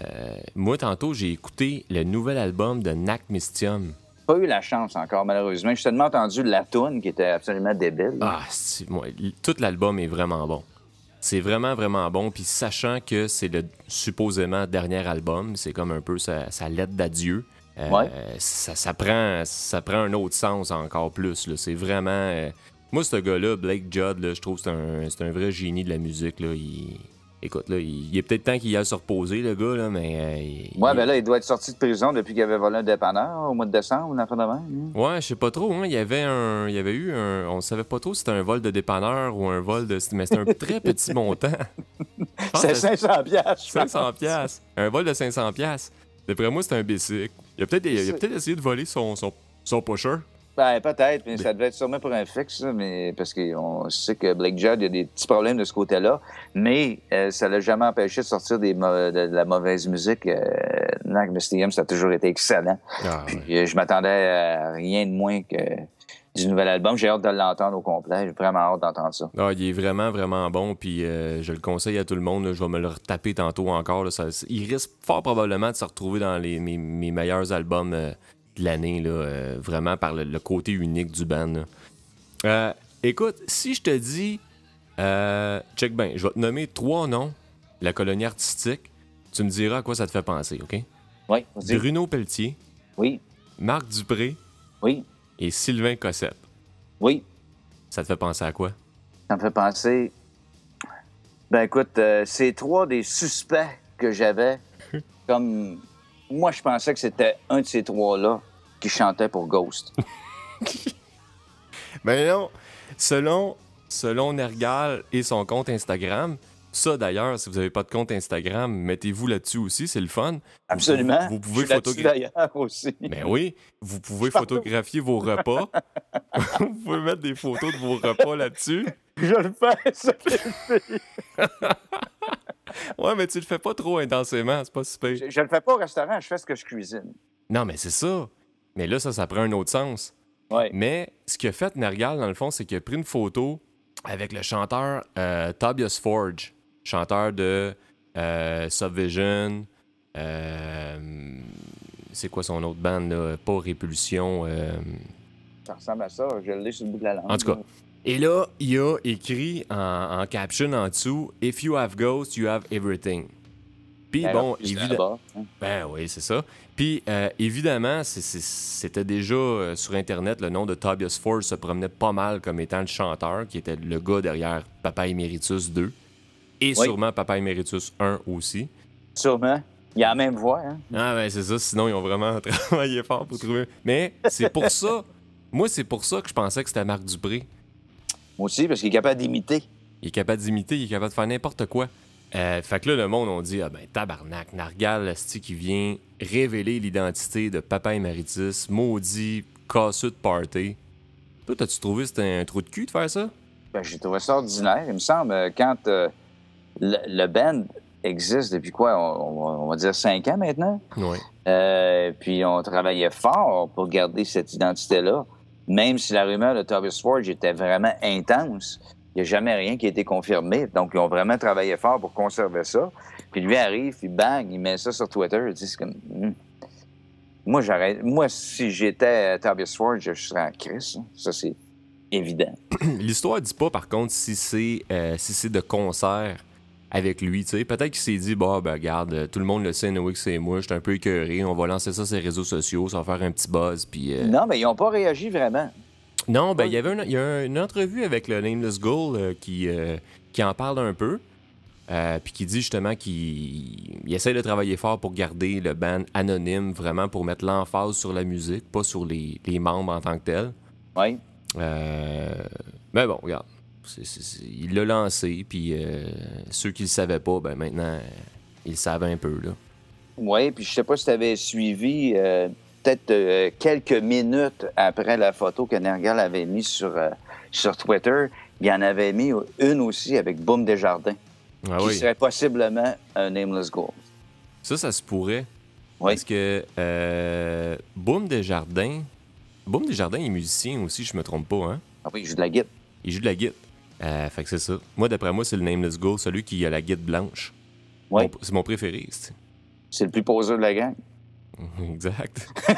moi, tantôt, j'ai écouté le nouvel album de Nac Mystium. Pas eu la chance encore, malheureusement. J'ai tellement entendu la toune qui était absolument débile. Ah, moi, tout l'album est vraiment bon. C'est vraiment, vraiment bon. Puis sachant que c'est le supposément dernier album, c'est comme un peu sa, sa lettre d'adieu. euh, Ouais. ça, ça prend, ça prend un autre sens encore plus. C'est vraiment. euh, Moi, ce gars-là, Blake Judd, là, je trouve que c'est un, c'est un vrai génie de la musique. Là. Il... Écoute, là, il, est peut-être temps qu'il aille se reposer, le gars, là, mais. euh, il- Ouais, ben là, il doit être sorti de prison depuis qu'il avait volé un dépanneur au mois de décembre, de même. hein. Ouais, je sais pas trop. Hein. Il y avait un, il y avait eu un, on savait pas trop si c'était un vol de dépanneur ou un vol de, mais c'était un très petit (laughs) montant. C'est c'était 500 piastres. je 500 pense. pièces. Un vol de 500 pièces. D'après moi, c'était un bicycle. Il a peut-être, il a C'est- peut-être essayé de voler son, son, son pusher. Ben, peut-être, mais ça devait être sûrement pour un fixe, mais parce qu'on sait que Blake Judd, il y a des petits problèmes de ce côté-là, mais euh, ça l'a jamais empêché de sortir des de, de la mauvaise musique. Euh, Nac Mystium, ça a toujours été excellent. Ah, Puis ouais. euh, je m'attendais à rien de moins que du nouvel album. J'ai hâte de l'entendre au complet. J'ai vraiment hâte d'entendre ça. Ah, il est vraiment, vraiment bon. Puis euh, je le conseille à tout le monde. là. Je vais me le retaper tantôt encore. là. Ça- il risque fort probablement de se retrouver dans les, mes, mes meilleurs albums euh, de l'année. là, euh, vraiment par le, le côté unique du band. Euh, écoute, si je te dis, euh, check bien, je vais te nommer trois noms la colonie artistique, tu me diras à quoi ça te fait penser, OK? Oui. Bruno Pelletier, Oui, Marc Dupré oui, et Sylvain Cossette. oui. Ça te fait penser à quoi? Ça me fait penser. Ben écoute, euh, c'est trois des suspects que j'avais. (laughs) Comme. Moi, je pensais que c'était un de ces trois-là qui chantait pour Ghost. (laughs) Ben non, selon, selon Nergal et son compte Instagram, ça d'ailleurs, si vous n'avez pas de compte Instagram, mettez-vous là-dessus aussi, c'est le fun. Absolument. Vous, vous pouvez photographier. aussi. Ben oui, vous pouvez (laughs) photographier vos repas. (laughs) vous pouvez mettre des photos de vos repas là-dessus. Je le fais, ça. (laughs) Ouais, mais tu le fais pas trop intensément, c'est pas super. Je, je le fais pas au restaurant, je fais ce que je cuisine. Non, mais c'est ça. Mais là, ça, ça prend un autre sens. Ouais. Mais ce qu'il a fait, Nergal, dans le fond, c'est qu'il a pris une photo avec le chanteur euh, Tobias Forge, chanteur de euh, Subvision. euh, c'est quoi son autre band, là? Pas Répulsion. euh, Ça ressemble à ça, je l'ai sur le bout de la langue. En tout cas. Et là, il a écrit en, en caption en dessous If you have ghosts, you have everything. Puis Ben, bon, évidemment. hein. Ben oui, c'est ça. Puis euh, évidemment, c'était déjà euh, sur Internet, le nom de Tobias Forge se promenait pas mal comme étant le chanteur, qui était le gars derrière Papa Emeritus 2. Et Oui. sûrement Papa Emeritus 1 aussi. Sûrement. Il a la même voix, hein? Ah ben c'est ça, sinon ils ont vraiment (laughs) travaillé fort pour trouver. Mais c'est pour ça, moi c'est pour ça que je pensais que c'était Marc Dupré. Moi aussi, parce qu'il est capable d'imiter. Il est capable d'imiter, il est capable de faire n'importe quoi. Euh, fait que là, le monde, on dit, ah ben, tabarnak, Nargal, asti, qui vient révéler l'identité de Papa Emeritus, maudit, casseux de party. Toi, t'as-tu trouvé que c'était un trou de cul de faire ça? Ben, j'ai trouvé ça ordinaire. Il me semble, euh, quand euh, le, le band existe depuis quoi? On, on- on va dire cinq ans maintenant? Oui. Euh, puis on travaillait fort pour garder cette identité-là. Même si la rumeur de Tobias Forge était vraiment intense, il n'y a jamais rien qui a été confirmé. Donc, ils ont vraiment travaillé fort pour conserver ça. Puis lui arrive, puis bang, il met ça sur Twitter. Sais, C'est comme... hmm. Moi, j'arrête. Moi, si j'étais Tobias Forge, je serais en crise. hein. Ça, c'est évident. (clears throat) L'histoire dit pas, par contre, si c'est euh, si c'est de concert avec lui, tu sais. Peut-être qu'il s'est dit, bah, ben, regarde, euh, tout le monde le sait, Noé, que c'est moi, je suis un peu écœuré, on va lancer ça sur les réseaux sociaux, ça va faire un petit buzz, puis... euh, Non, mais ils n'ont pas réagi vraiment. Non, ben il y avait une, y a une entrevue avec le Nameless Goal euh, qui, euh, qui en parle un peu. euh, puis qui dit justement qu'il il essaie de travailler fort pour garder le band anonyme, vraiment pour mettre l'emphase sur la musique, pas sur les, les membres en tant que tels. Oui. Euh, mais bon, regarde, il l'a lancé, puis euh, ceux qui le savaient pas, ben maintenant, ils le savent un peu, là. Oui, puis je sais pas si tu avais suivi, euh, peut-être euh, quelques minutes après la photo que Nergal avait mise sur, euh, sur Twitter, il en avait mis une aussi avec Boom Desjardins, Ah qui oui, serait possiblement un Nameless Gold. ça, ça se pourrait. Oui. Parce que euh, Boom Desjardins, Boom Desjardins est musicien aussi, je me trompe pas, hein? Ah oui, il joue de la guitare. Il joue de la guitare. Euh, fait que c'est ça. Moi, d'après moi, c'est le Nameless Goal, celui qui a la guitare blanche. Oui, C'est mon préféré, c'est. c'est le plus poseur de la gang. (laughs) Exact. (laughs)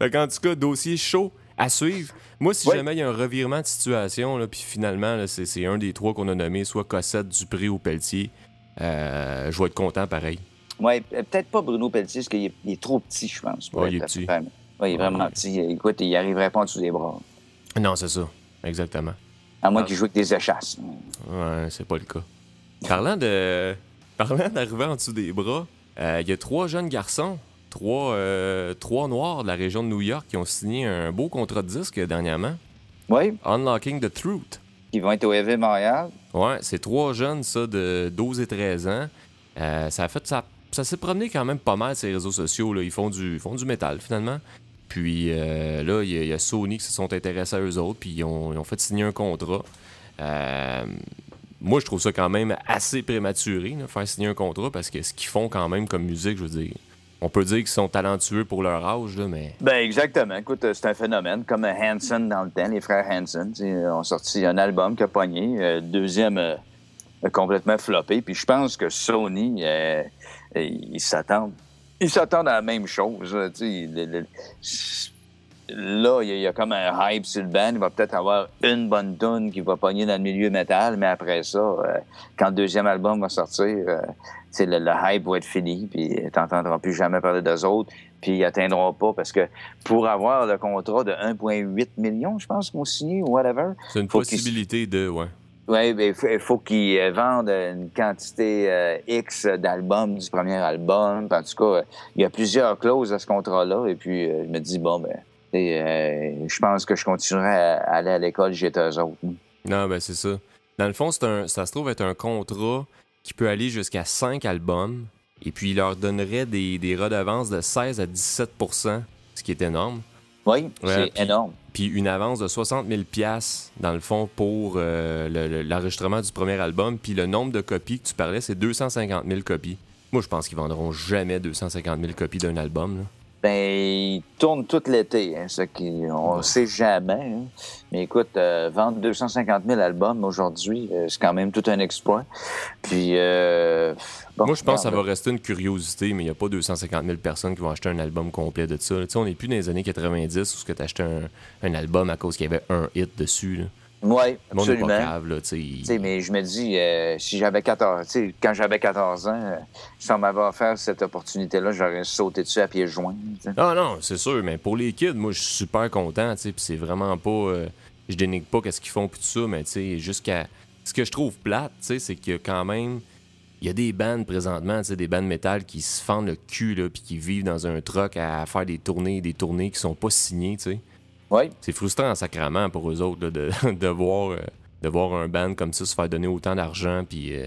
fait qu'en tout cas, dossier chaud à suivre. Moi, si Oui. jamais il y a un revirement de situation, là, puis finalement, là, c'est, c'est un des trois qu'on a nommé, soit Cossette, Dupré ou Pelletier, euh, je vais être content pareil. Oui, peut-être pas Bruno Pelletier, parce qu'il est, est trop petit, je pense. Ouais, il est petit. Oui, il est vraiment Ouais. petit. Écoute, il arriverait pas en dessous des bras. Non, c'est ça. Exactement. À moins Ah. qu'il joue avec des échasses. Ouais, c'est pas le cas. Parlant de. Parlant d'arriver en dessous des bras, euh, il y a trois jeunes garçons, trois, euh, trois noirs de la région de New York qui ont signé un beau contrat de disque dernièrement. Oui, Unlocking the Truth. ils vont être au EV Montréal. Ouais, c'est trois jeunes, ça, de 12 et 13 ans. Euh, ça a fait. Ça, ça s'est promené quand même pas mal les réseaux sociaux. Là. Ils, font du, ils font du métal, finalement. Puis euh, là, il y, a- Sony qui se sont intéressés à eux autres, puis ils ont, fait signer un contrat. Euh, moi, je trouve ça quand même assez prématuré, là, faire signer un contrat, parce que ce qu'ils font quand même comme musique, je veux dire, on peut dire qu'ils sont talentueux pour leur âge, là, mais Ben exactement. Écoute, euh, c'est un phénomène. Comme Hanson dans le temps, les frères Hanson ont sorti un album qui a pogné. euh, deuxième complètement floppé. Puis je pense que Sony, ils s'attendent ils s'attendent à la même chose. Là, il y, a comme un hype sur le band. Il va peut-être avoir une bonne tune qui va pogner dans le milieu métal, mais après ça, euh, quand le deuxième album va sortir, euh, le, le, hype va être fini, puis tu n'entendras plus jamais parler d'eux autres, puis ils n'atteindront pas parce que pour avoir le contrat de 1,8 million, je pense, qu'on signé ou whatever. C'est une possibilité de, ouais. Oui, il faut, qu'ils euh, vendent une quantité euh, X d'albums du premier album. En tout cas, il y a plusieurs clauses à ce contrat-là. Et puis, euh, je me dis, bon, ben, je pense que je continuerai à aller à l'école j'étais eux autres. Non, ben, c'est ça. Dans le fond, un, ça se trouve être un contrat qui peut aller jusqu'à 5 albums. Et puis, il leur donnerait des, des redevances de 16 à 17% ce qui est énorme. Oui, c'est énorme. Puis une avance de 60 000 dans le fond, pour euh, l'enregistrement du premier album. Puis le nombre de copies que tu parlais, c'est 250 000 copies. Moi, je pense qu'ils vendront jamais 250 000 copies d'un album. Là. Ben, ils tournent tout l'été, hein, ce qui, on ne sait jamais. Hein. Mais écoute, euh, vendre 250 000 albums aujourd'hui, euh, c'est quand même tout un exploit. Puis, euh, moi, je pense que ça va rester une curiosité, mais il n'y a pas 250 000 personnes qui vont acheter un album complet de ça. on n'est plus dans les années 90 où tu achetais un, un, album à cause qu'il y avait un hit dessus. Oui, absolument. Pas là, mais je me dis, euh, si j'avais 14, quand j'avais 14 ans, euh, si on m'avait offert cette opportunité-là, j'aurais sauté dessus à pieds joints. Ah non, c'est sûr, mais pour les kids, moi, je suis super content, puis c'est vraiment pas... Euh, je dénigre pas qu'est-ce qu'ils font, puis tout ça, mais tu jusqu'à... Ce que je trouve plate, tu c'est que quand même... Il y a des bandes présentement, des bandes métal qui se fendent le cul, là, puis qui vivent dans un truck à faire des tournées, des tournées qui sont pas signées, tu sais. C'est frustrant sacrément pour eux autres de, (laughs) de, voir, euh, de voir un band comme ça se faire donner autant d'argent. Puis, euh,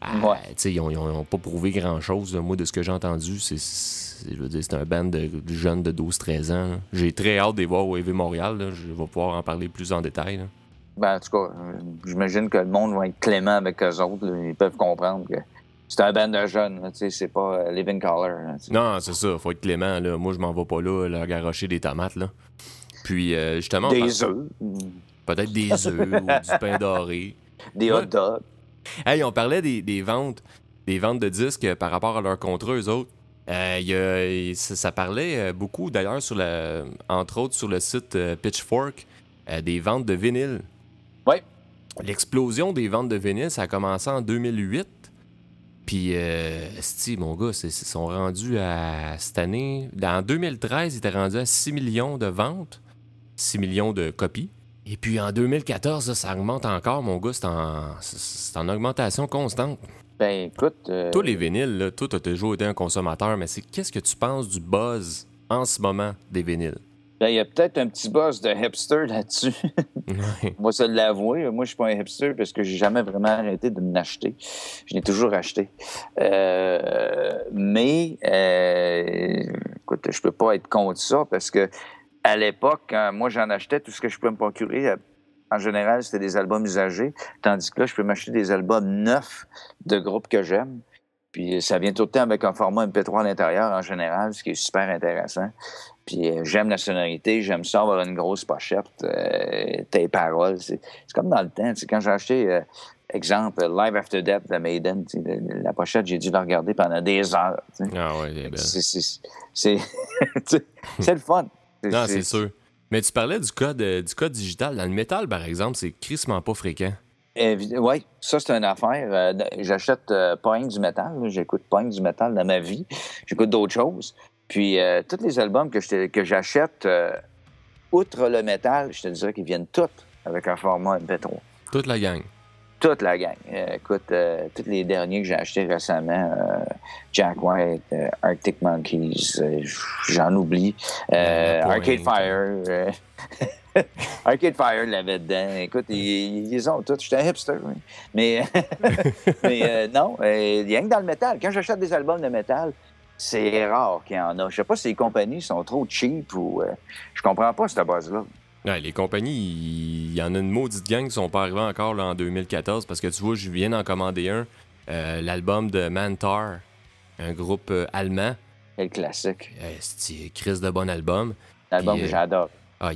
ah, ils n'ont pas prouvé grand-chose. Moi, de ce que j'ai entendu, c'est c'est un band de, jeunes de 12-13 ans. J'ai très hâte de les voir au EV Montréal. Je vais pouvoir en parler plus en détail. Ben, en tout cas, euh, j'imagine que le monde va être clément avec eux autres. Ils peuvent comprendre que c'est un band de jeunes. C'est pas Living Color. non, c'est ça. faut être clément. Là. Moi, je m'en vais pas là, leur garocher des tomates. Là. Puis euh, justement. Des œufs. Peut-être des (laughs) œufs ou du pain doré. Des hot dogs. Hey, on parlait des, ventes, des ventes de disques par rapport à leurs contrats, eux autres. Euh, ça, parlait euh, beaucoup, d'ailleurs, sur le, entre autres sur le site Pitchfork, des ventes de vinyle. Oui. L'explosion des ventes de vinyle, ça a commencé en 2008. Puis, euh, mon gars, ils sont rendus à cette année. En 2013, ils étaient rendus à 6 millions de ventes. 6 millions de copies. Et puis en 2014, ça augmente encore, mon gars. C'est en, augmentation constante. Ben écoute. Euh... Toi, les vinyles, là, toi, t'as toujours été un consommateur, mais c'est qu'est-ce que tu penses du buzz en ce moment des vinyles? Ben, il y a peut-être un petit buzz de hipster là-dessus. (laughs) Moi, ça l'avouer. Moi, je suis pas un hipster parce que j'ai jamais vraiment arrêté de m'acheter. Je l'ai toujours acheté. Euh, mais, euh, écoute, je peux pas être contre ça parce que à l'époque, quand moi j'en achetais, tout ce que je pouvais me procurer, euh, en général, c'était des albums usagés, tandis que là, je peux m'acheter des albums neufs de groupes que j'aime. Puis ça vient tout le temps avec un format MP3 à l'intérieur, en général, ce qui est super intéressant. Puis euh, j'aime la sonorité, j'aime ça avoir une grosse pochette, euh, tes paroles. C'est comme dans le temps. Quand j'ai acheté, exemple, Live After Death de Maiden, la pochette, j'ai dû la regarder pendant des heures. Ah ouais, (laughs) c'est le fun. Non, c'est sûr. Mais tu parlais du code, euh, du code digital. Dans le métal, par exemple, c'est crissement pas fréquent. oui, ça, c'est une affaire. Euh, j'achète euh, pas rien du métal. J'écoute pas rien du métal dans ma vie. J'écoute d'autres choses. Puis, tous les albums que j'achète, outre le métal, je te dirais qu'ils viennent tous avec un format MP3. Toute la gang. Toute la gang. Euh, écoute, euh, tous les derniers que j'ai achetés récemment, euh, Jack White, Arctic Monkeys, j'en oublie. Arcade Fire. (laughs) Arcade Fire l'avait dedans. Écoute, ils, ils ont tous. J'étais un hipster, oui. Mais, (laughs) mais non, rien que dans le métal. Quand j'achète des albums de métal, c'est rare qu'il y en a. Je sais pas si les compagnies sont trop cheap ou. je comprends pas cette base-là les compagnies, il y en a une maudite gang qui sont pas arrivées encore là, en 2014 parce que tu vois, je viens d'en commander un, euh, l'album de Mantar, un groupe euh, allemand. Quel classique. Euh, c'est Chris de bon album. L'album que j'adore. Ah,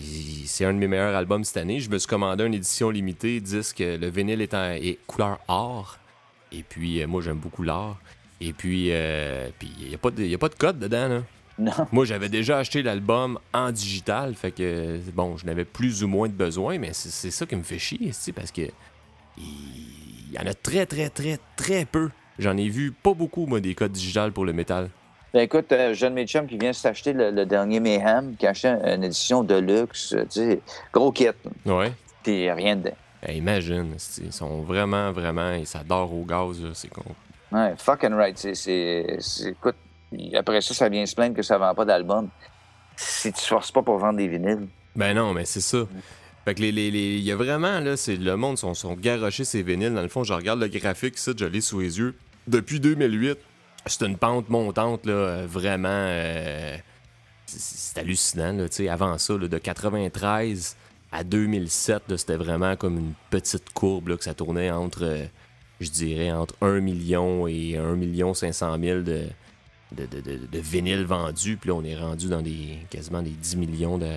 c'est un de mes meilleurs albums cette année. Je me suis commandé une édition limitée, disque, le vinyle est en couleur or. Et puis, moi, j'aime beaucoup l'or. Et puis, euh, puis il n'y a, pas de- y a pas de code dedans, là. Non. Moi, j'avais déjà acheté l'album en digital, fait que, bon, je n'avais plus ou moins de besoin, mais c'est ça qui me fait chier, parce que il y en a très, très, très, très peu. J'en ai vu pas beaucoup, moi, des codes digitales pour le métal. Ben écoute, euh, jeune mes chums qui vient s'acheter le, le dernier Mayhem, qui a acheté une édition de luxe, euh, tu sais, gros kit, Ouais. puis rien dedans. Eh, imagine, ils sont vraiment, vraiment, ils s'adorent au gaz, c'est con. Ouais, fucking right. C'est, c'est, après ça, ça vient se plaindre que ça vend pas d'album. Si tu forces pas pour vendre des vinyles. Ben non, mais c'est ça. Fait que les, les, les- il y a vraiment, là, c'est le monde sont, sont garochés ces vinyles. Dans le fond, je regarde le graphique, ça, je l'ai sous les yeux. Depuis 2008, c'est une pente montante, là, vraiment. euh, c'est- hallucinant, là, tu sais. Avant ça, là, de 93 à 2007, là, c'était vraiment comme une petite courbe, là, que ça tournait entre, euh, je dirais, entre 1 million et 1 million 500 000 de, de, de, de, de vinyles vendus. Puis là, on est rendu dans des quasiment des 10 millions de,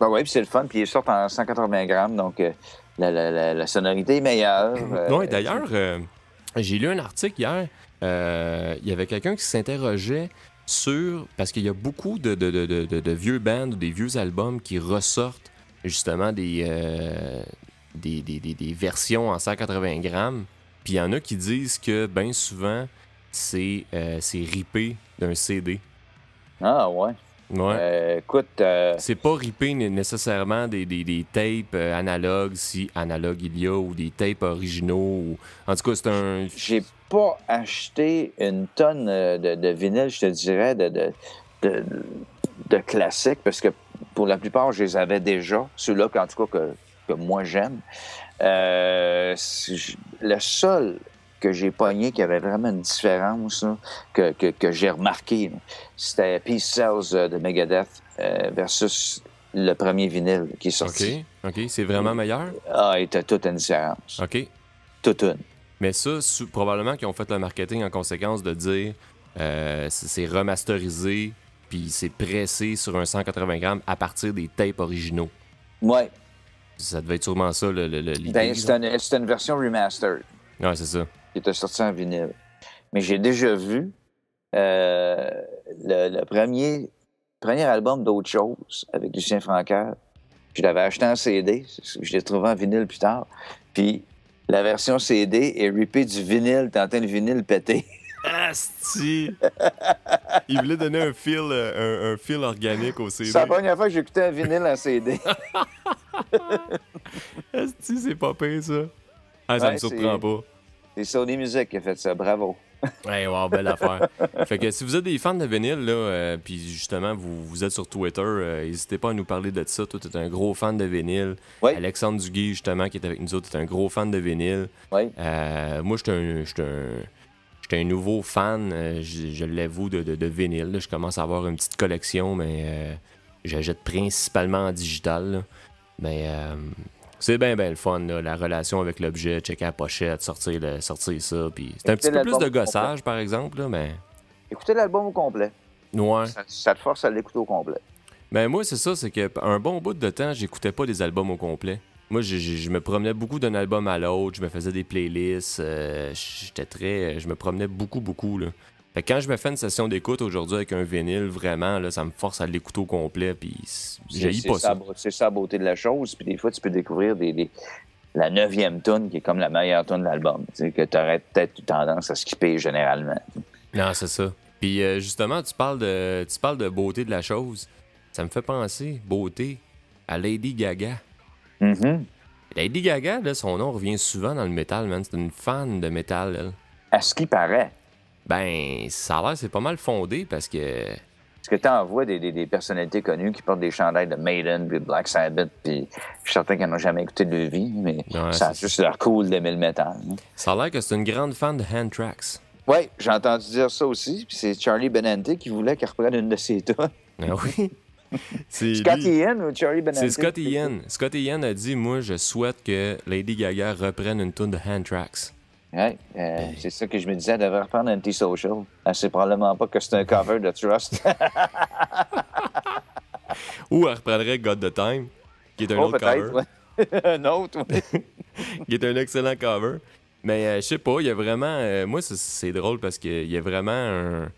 Ben ouais, puis c'est le fun. Puis ils sortent en 180 grammes, donc euh, la, la- la- la sonorité est meilleure. euh, Oui, d'ailleurs, euh, j'ai lu un article hier. euh, Il y avait quelqu'un qui s'interrogeait sur. Parce qu'il y a beaucoup de, vieux bands ou des vieux albums qui ressortent justement des, des, des- des- des versions en 180 grammes. Puis il y en a qui disent que bien souvent, c'est euh, c'est ripé d'un CD. Ah ouais. Ouais. Euh, écoute, euh, C'est pas ripé né- nécessairement des, des, des tapes euh, analogues, si analogue il y a, ou des tapes originaux. Ou... En tout cas, c'est un. j'ai pas acheté une tonne de, de vinyle, je te dirais, de, de, de, de classiques, parce que pour la plupart, je les avais déjà. Ceux-là, qu'en tout cas, que, que moi j'aime. Euh, le seul que j'ai pogné qui avait vraiment une différence, là, que, que, que j'ai remarqué, c'était Peace Cells euh, de Megadeth euh, versus le premier vinyle qui est OK, sorti. OK, c'est vraiment meilleur? Ah, il était toute une différence. OK. Toute une. Mais ça, probablement qu'ils ont fait le marketing en conséquence de dire euh, c'est c'est remasterisé, puis c'est pressé sur un 180 grammes à partir des tapes originaux. Ouais. Ça devait être sûrement ça, le, le- le- l'idée. Ben, une, c'était une version remastered. Ouais, c'est ça. Qui était sorti en vinyle. Mais j'ai déjà vu euh, le, le premier, premier album d'Autre chose avec Lucien Francaire. Je l'avais acheté en CD. Je l'ai trouvé en vinyle plus tard. Puis la version CD est ripée du vinyle. T'entends le vinyle péter. Asti! Il voulait donner un fil, euh, un, un fil organique au CD. C'est la première fois que j'écoutais un vinyle en CD. (laughs) Asti, c'est pas pire, ça. Ah, ça Ouais, me surprend pas. C'est Sony Music qui a fait ça. Bravo. (laughs) Hey, wow, belle affaire. fait que si vous êtes des fans de vinyle, là, euh, puis justement, vous, vous êtes sur Twitter, euh, n'hésitez pas à nous parler de ça. Toi, tu es un gros fan de vinyle. Oui. Alexandre Duguay, justement, qui est avec nous autres, est un gros fan de vinyle. Oui. Euh, moi, je suis un, j'étais un, j'étais un nouveau fan, je, je l'avoue, de, de, de vinyle. là. Je commence à avoir une petite collection, mais j'achète principalement en digital. là. Mais euh, c'est bien, bien le fun, là, la relation avec l'objet, checker la pochette, sortir, le, sortir ça. Puis c'est un petit peu plus de gossage, par exemple, là, mais. Écoutez l'album au complet. Ouais. Ça, ça te force à l'écouter au complet. Ben moi, c'est ça, c'est que un bon bout de temps, j'écoutais pas des albums au complet. Moi, je, je- je me promenais beaucoup d'un album à l'autre, je me faisais des playlists, euh, j'étais très... Je me promenais beaucoup, beaucoup, là. Fait que quand je me fais une session d'écoute aujourd'hui avec un vinyle, vraiment, là, ça me force à l'écouter au complet, puis pas ça. C'est ça la beauté de la chose. Puis des fois, tu peux découvrir des, des- la neuvième tune qui est comme la meilleure tune de l'album. Que tu aurais peut-être tendance à skipper généralement. Non, c'est ça. Puis euh, justement, tu parles, de, tu parles de beauté de la chose. Ça me fait penser, beauté, à Lady Gaga. Mhm. Lady Gaga, là, son nom revient souvent dans le métal, man. C'est une fan de métal, elle. À ce qui paraît. Ben, ça a l'air, c'est pas mal fondé parce que. Est-ce que tu envoies des, des- des personnalités connues qui portent des chandails de Maiden, puis de Black Sabbath, puis je suis certain qu'ils n'ont jamais écouté de leur vie, mais Ouais, ça a c'est- juste l'air cool d'aimer le métal. hein. Ça a l'air que c'est une grande fan de Hand-Tracks. Oui, j'ai entendu dire ça aussi. Puis c'est Charlie Benante qui voulait qu'elle reprenne une de ses tunes. Ah oui. (laughs) Scott. Ian ou Charlie Benante? C'est Scott Ian. Scott Ian a dit Moi, je souhaite que Lady Gaga reprenne une tune de Hand-Tracks. Ouais, euh, c'est ça que je me disais, elle devrait reprendre Antisocial. Elle sait probablement pas que c'est un cover de Trust. (laughs) Ou elle reprendrait God the Time, qui est un oh, autre cover. ouais. (laughs) un autre, oui. (laughs) qui est un excellent cover. Mais euh, je sais pas, il y a vraiment. euh, moi, c'est- drôle parce qu'il y a vraiment un.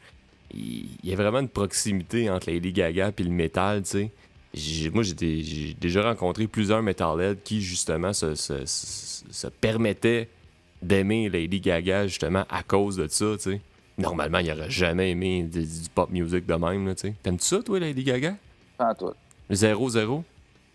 Il y a vraiment une proximité entre Lady Gaga et le métal, tu sais. Moi, j'ai déjà rencontré plusieurs metalheads qui, justement, se, se- se- se permettaient d'aimer Lady Gaga, justement, à cause de ça, tu sais. Normalement, il aurait jamais aimé du, du pop music de même, tu sais. T'aimes-tu ça, toi, Lady Gaga? Pas tout. Zéro, zéro?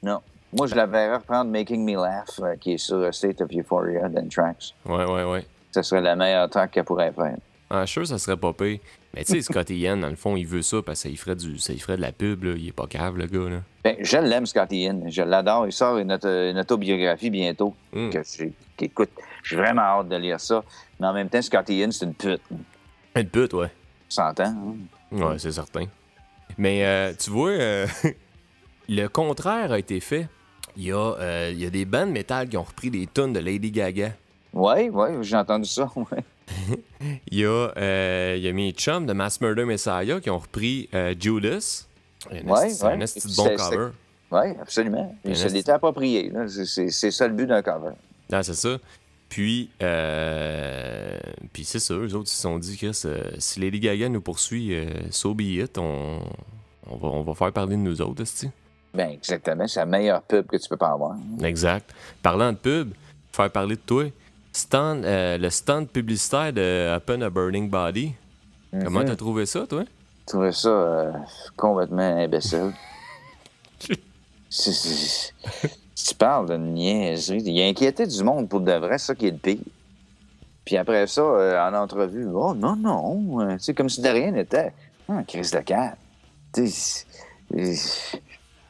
Non. Moi, je la verrais reprendre Making Me Laugh, euh, qui est sur euh, State of Euphoria d'Anthrax. Ouais, ouais, ouais. Ce serait la meilleure track qu'elle pourrait faire. Ah, sûr, ça serait pas pire. Mais tu sais, Scotty Ian, dans le fond, il veut ça parce que ça y ferait, du, ça y ferait de la pub, là. Il est pas cave, le gars, là. Ben, je l'aime, Scotty Ian. Je l'adore. Il sort une, auto- une autobiographie bientôt. Mm. Que j'ai- qu'écoute, j'ai vraiment hâte de lire ça. Mais en même temps, Scotty Ian, c'est une pute. Une pute, ouais. 100 ans. hein? Ouais, c'est certain. Mais euh, tu vois, euh, (laughs) le contraire a été fait. Il y, a, euh, il y a des bandes métal qui ont repris des tonnes de Lady Gaga. Oui, oui, j'ai entendu ça. (laughs) ouais. Il y a, euh, il y a mes chums de Mass Murder Messiah qui ont repris euh, Judas. Ouais, ouais. un esti bon C'est- cover. Oui, absolument. Il se c'est- l'était approprié. C'est- C'est c'est ça le but d'un cover. Ah, c'est ça. Puis, euh, puis c'est ça, eux autres, ils se sont dit, Chris, euh, si Lady Gaga nous poursuit, euh, so be it, on, on, va, on va faire parler de nous autres, esti. Ben, exactement. C'est la meilleure pub que tu peux pas avoir. Exact. Parlant de pub, faire parler de toi, stand, euh, le stand publicitaire de Open a Burning Body. Comment t'as trouvé ça, toi? Je trouvais ça euh, complètement imbécile. (laughs) C'est- c'est- tu parles de niaiserie. Il a inquiété du monde pour de vrai, ça qui est le pire. Puis après ça, euh, en entrevue, oh non, non, sais, comme si de rien n'était. Ah, crise de cœur.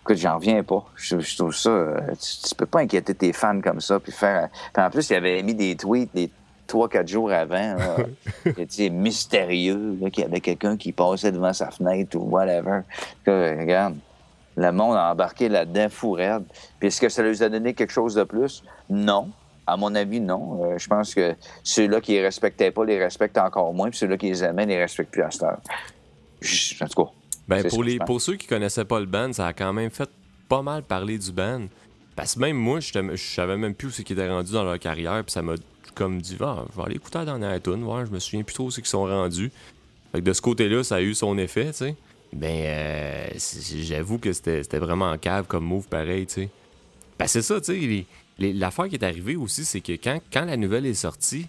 Écoute, j'en reviens pas. Je, je trouve ça. euh, tu, tu peux pas inquiéter tes fans comme ça. Puis faire. Puis en plus, il avait mis des tweets des 3-4 jours avant. (laughs) sais, mystérieux, qu'il y avait quelqu'un qui passait devant sa fenêtre ou whatever. Que, regarde, le monde a embarqué là-dedans fou raide. Puis est-ce que ça leur a donné quelque chose de plus? Non. À mon avis, non. Euh, je pense que ceux-là qui les respectaient pas les respectent encore moins, puis ceux-là qui les aimaient les respectent plus à cette heure. En tout cas. Ben, pour, les, pour ceux qui connaissaient pas le band, ça a quand même fait pas mal parler du band. Parce que même moi, je savais même plus où c'est qu'ils étaient rendus dans leur carrière, puis ça m'a comme dit, ah, je vais aller écouter la dernière tune, voir, je me souviens plus trop où c'est qu'ils sont rendus. Fait que de ce côté-là, ça a eu son effet, tu sais. Ben, euh, j'avoue que c'était vraiment en cave comme move pareil, tu sais. Ben, c'est ça, tu sais. L'affaire qui est arrivée aussi, c'est que quand, quand la nouvelle est sortie,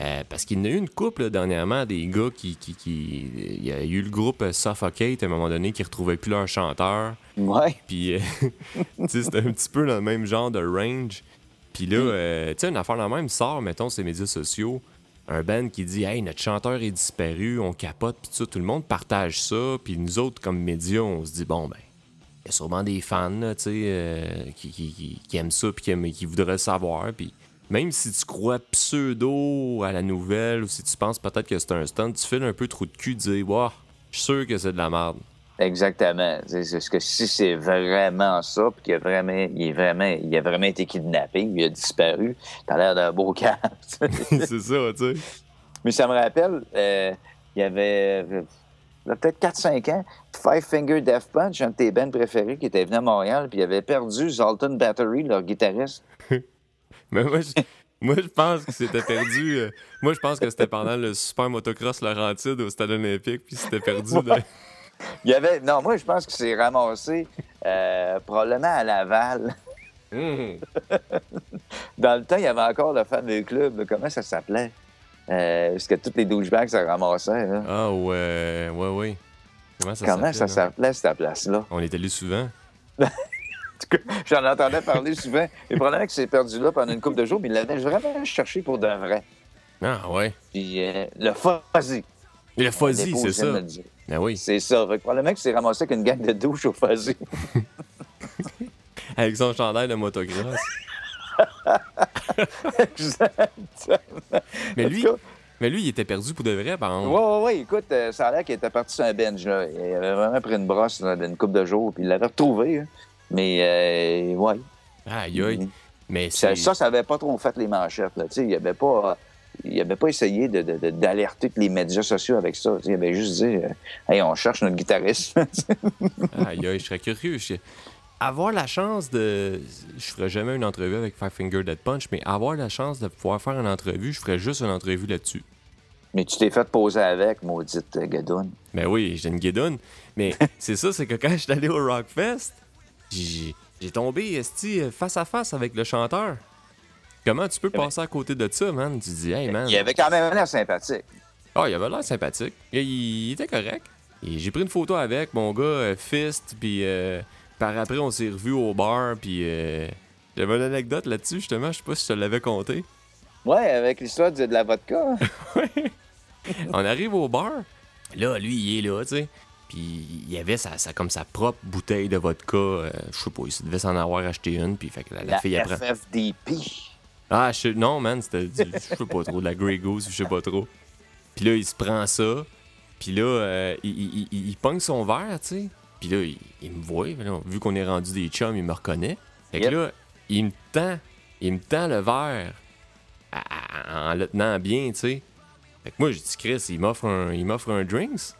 euh, parce qu'il y en a eu une couple là, dernièrement, des gars qui, qui, qui- Il y a eu le groupe Suffocate à un moment donné qui retrouvaient plus leur chanteur. Ouais. Puis, euh, (laughs) tu sais, c'était un petit peu dans le même genre de range. Puis là, euh, tu sais, une affaire la même sort, mettons, sur les médias sociaux. Un band qui dit, hey, notre chanteur est disparu, on capote, puis tout ça. Tout le monde partage ça. Puis nous autres, comme médias, on se dit, bon, ben, il y a sûrement des fans, tu sais, euh, qui, qui- qui- qui aiment ça, puis qui, aiment- qui voudraient savoir. Puis même si tu crois pseudo à la nouvelle, ou si tu penses peut-être que c'est un stunt, tu files un peu trop de cul de dire, waouh, je suis sûr que c'est de la merde. Exactement. C'est ce que si c'est vraiment ça, puis qu'il a vraiment, il est vraiment, il a vraiment été kidnappé, il a disparu, t'as l'air d'un beau (laughs) cap. (laughs) c'est ça, tu sais. Mais ça me rappelle, euh, il y avait peut-être 4-5 ans, Five Finger Death Punch, un de tes bands préférés, qui était venu à Montréal, puis il avait perdu Zoltan Battery, leur guitariste. (laughs) Mais moi, je, moi, je pense que c'était perdu. euh, moi, je pense que c'était pendant le Super Motocross Laurentide au Stade Olympique, puis c'était perdu. dans- Il y avait, non, moi je pense qu'il s'est ramassé euh, probablement à Laval. Hum. Dans le temps, il y avait encore le fameux club, comment ça s'appelait? Euh, parce que tous les douchebags se ramassaient. là. Ah, ouais, ouais, ouais. Comment ça s'appelait, cette place-là? On est allé souvent. (laughs) En tout cas, J'en entendais parler souvent. Et probablement que c'est perdu là pendant une couple de jours, mais il l'avait vraiment cherché pour de vrai. Ah, ouais. Puis euh, le fuzzy. Le fuzzy, c'est ça. le. Ah oui. C'est ça. Que probablement que c'est ramassé avec une gang de douches au fuzzy. (laughs) Avec son chandail de motocross. (laughs) Exactement. Mais lui, cas, mais lui, il était perdu pour de vrai, par exemple. Ouais, ouais, ouais. Écoute, euh, ça a l'air qu'il était parti sur un bench, là. Il avait vraiment pris une brosse d'une couple de jours, puis il l'avait retrouvé. hein. Mais, euh, ouais. Aïe, aïe. Mais Ça, ça, ça avait pas trop fait les manchettes, il avait pas... Il avait pas essayé d'alerter tous les médias sociaux avec ça. Il avait juste dit euh, Hey, on cherche notre guitariste. (laughs) Aïe, aïe, je serais curieux. Je- avoir la chance de. Je ferais jamais une entrevue avec Five Finger Dead Punch, mais avoir la chance de pouvoir faire une entrevue, je ferais juste une entrevue là-dessus. Mais tu t'es fait poser avec, maudite Gadoun. Ben oui, j'ai une guédoune. Mais (laughs) c'est ça, c'est que quand je suis allé au Rockfest, j'ai tombé esti, face à face avec le chanteur. Comment tu peux passer à côté de ça, man? Tu dis, hey, man. Il avait quand même l'air sympathique. Ah, il avait l'air sympathique. Il, il était correct. J'ai pris une photo avec mon gars, euh, Fist, puis euh, par après, on s'est revus au bar, puis euh, j'avais une anecdote là-dessus, justement, je sais pas si je te l'avais conté. Ouais, avec l'histoire de, de la vodka. (laughs) on arrive au bar, là, lui, il est là, tu sais. Puis il avait sa, sa- comme sa propre bouteille de vodka, euh, je sais pas, il devait s'en avoir acheté une, puis fait que la, la La fille apprend. FFDP. Ah, je non, man, c'était du, je sais pas trop, de la Grey Goose, je sais pas trop. Puis là, il se prend ça, puis là, euh, il, il, il- il pogne son verre, tu sais. Puis là, il, il me voit, là, vu qu'on est rendu des chums, il me reconnaît. Fait que Yep. là, il me tend, il me tend le verre à- à- en le tenant bien, tu sais. Fait que moi, je dis, Chris, il m'offre un, il m'offre un drinks.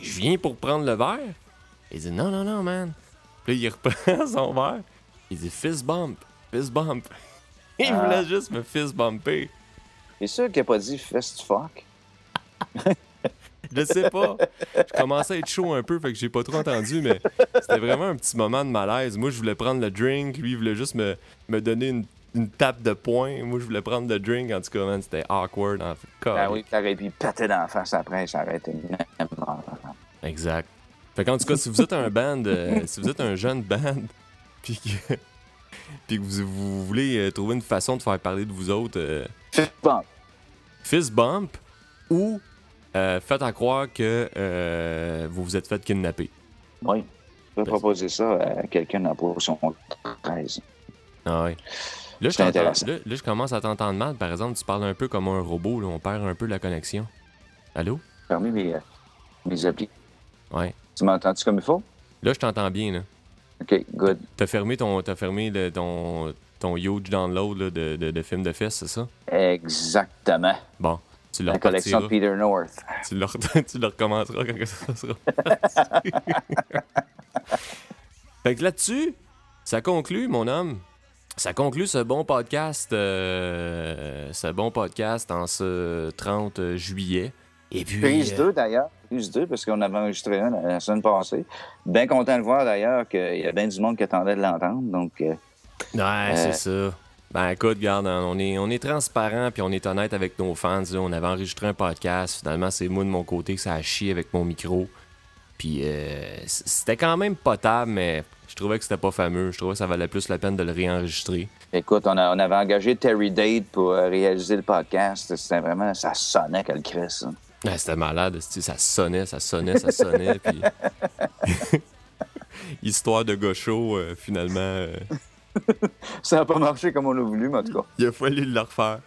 Je viens pour prendre le verre. Il dit, non, non, non, man. Puis là, il reprend (laughs) son verre. Il dit, fist bump, fist bump. (laughs) Il Ah. voulait juste me fist bumper. C'est sûr qu'il a pas dit fist fuck. Je sais pas. Je commençais à être chaud un peu, fait que j'ai pas trop entendu, mais c'était vraiment un petit moment de malaise. Moi, je voulais prendre le drink, lui, il voulait juste me, me donner une, une tape de poing. Moi, je voulais prendre le drink. En tout cas, c'était awkward. En fait. Ben oui, t'aurais pu péter dans la face après, ça aurait été. Exact. Fait qu'en tout cas, si vous êtes un band, euh, (laughs) si vous êtes un jeune band, (laughs) puis que, puis que vous, vous voulez euh, trouver une façon de faire parler de vous autres, euh, Fist bump. fist bump ou faites à croire que vous vous êtes fait kidnapper. Oui. Je peux proposer ça à quelqu'un dans la position 13. Ah ouais. Là, je, là, là, commence à t'entendre mal. Par exemple, tu parles un peu comme un robot. Là, on perd un peu la connexion. Allô? Parmi mes, mes applis. Ouais. Tu m'entends-tu comme il faut? Là, je t'entends bien. Là. OK, good. T'as fermé ton, t'as fermé le- ton, ton huge download là, de, de, de films de fesses, c'est ça? Exactement. Bon, tu La collection de. Peter North. Tu le, (laughs) tu le recommenceras quand ça sera. (laughs) fait que là-dessus, ça conclut, mon homme. Ça conclut ce bon podcast, euh, ce bon podcast en ce 30 juillet. Et puis, Prise euh, 2 d'ailleurs. Prise 2 parce qu'on avait enregistré un la, semaine passée. Bien content de voir d'ailleurs qu'il y a bien du monde qui attendait de l'entendre. Donc, euh, Ouais, c'est ça. Ben écoute, regarde, on est, on est transparent puis on est honnête avec nos fans. là. On avait enregistré un podcast. Finalement, c'est moi de mon côté que ça a chié avec mon micro. Puis euh, c'était quand même potable, mais je trouvais que c'était pas fameux. Je trouvais que ça valait plus la peine de le réenregistrer. écoute, on, a- on avait engagé Terry Date pour euh, réaliser le podcast. C'était vraiment, ça sonnait qu'elle crée ça. Ouais, c'était malade, ça sonnait, ça sonnait, ça sonnait. (laughs) puis... (laughs) Histoire de gaucho, euh, finalement, euh, Ça n'a pas marché comme on a voulu, mais en tout cas. il a fallu le refaire.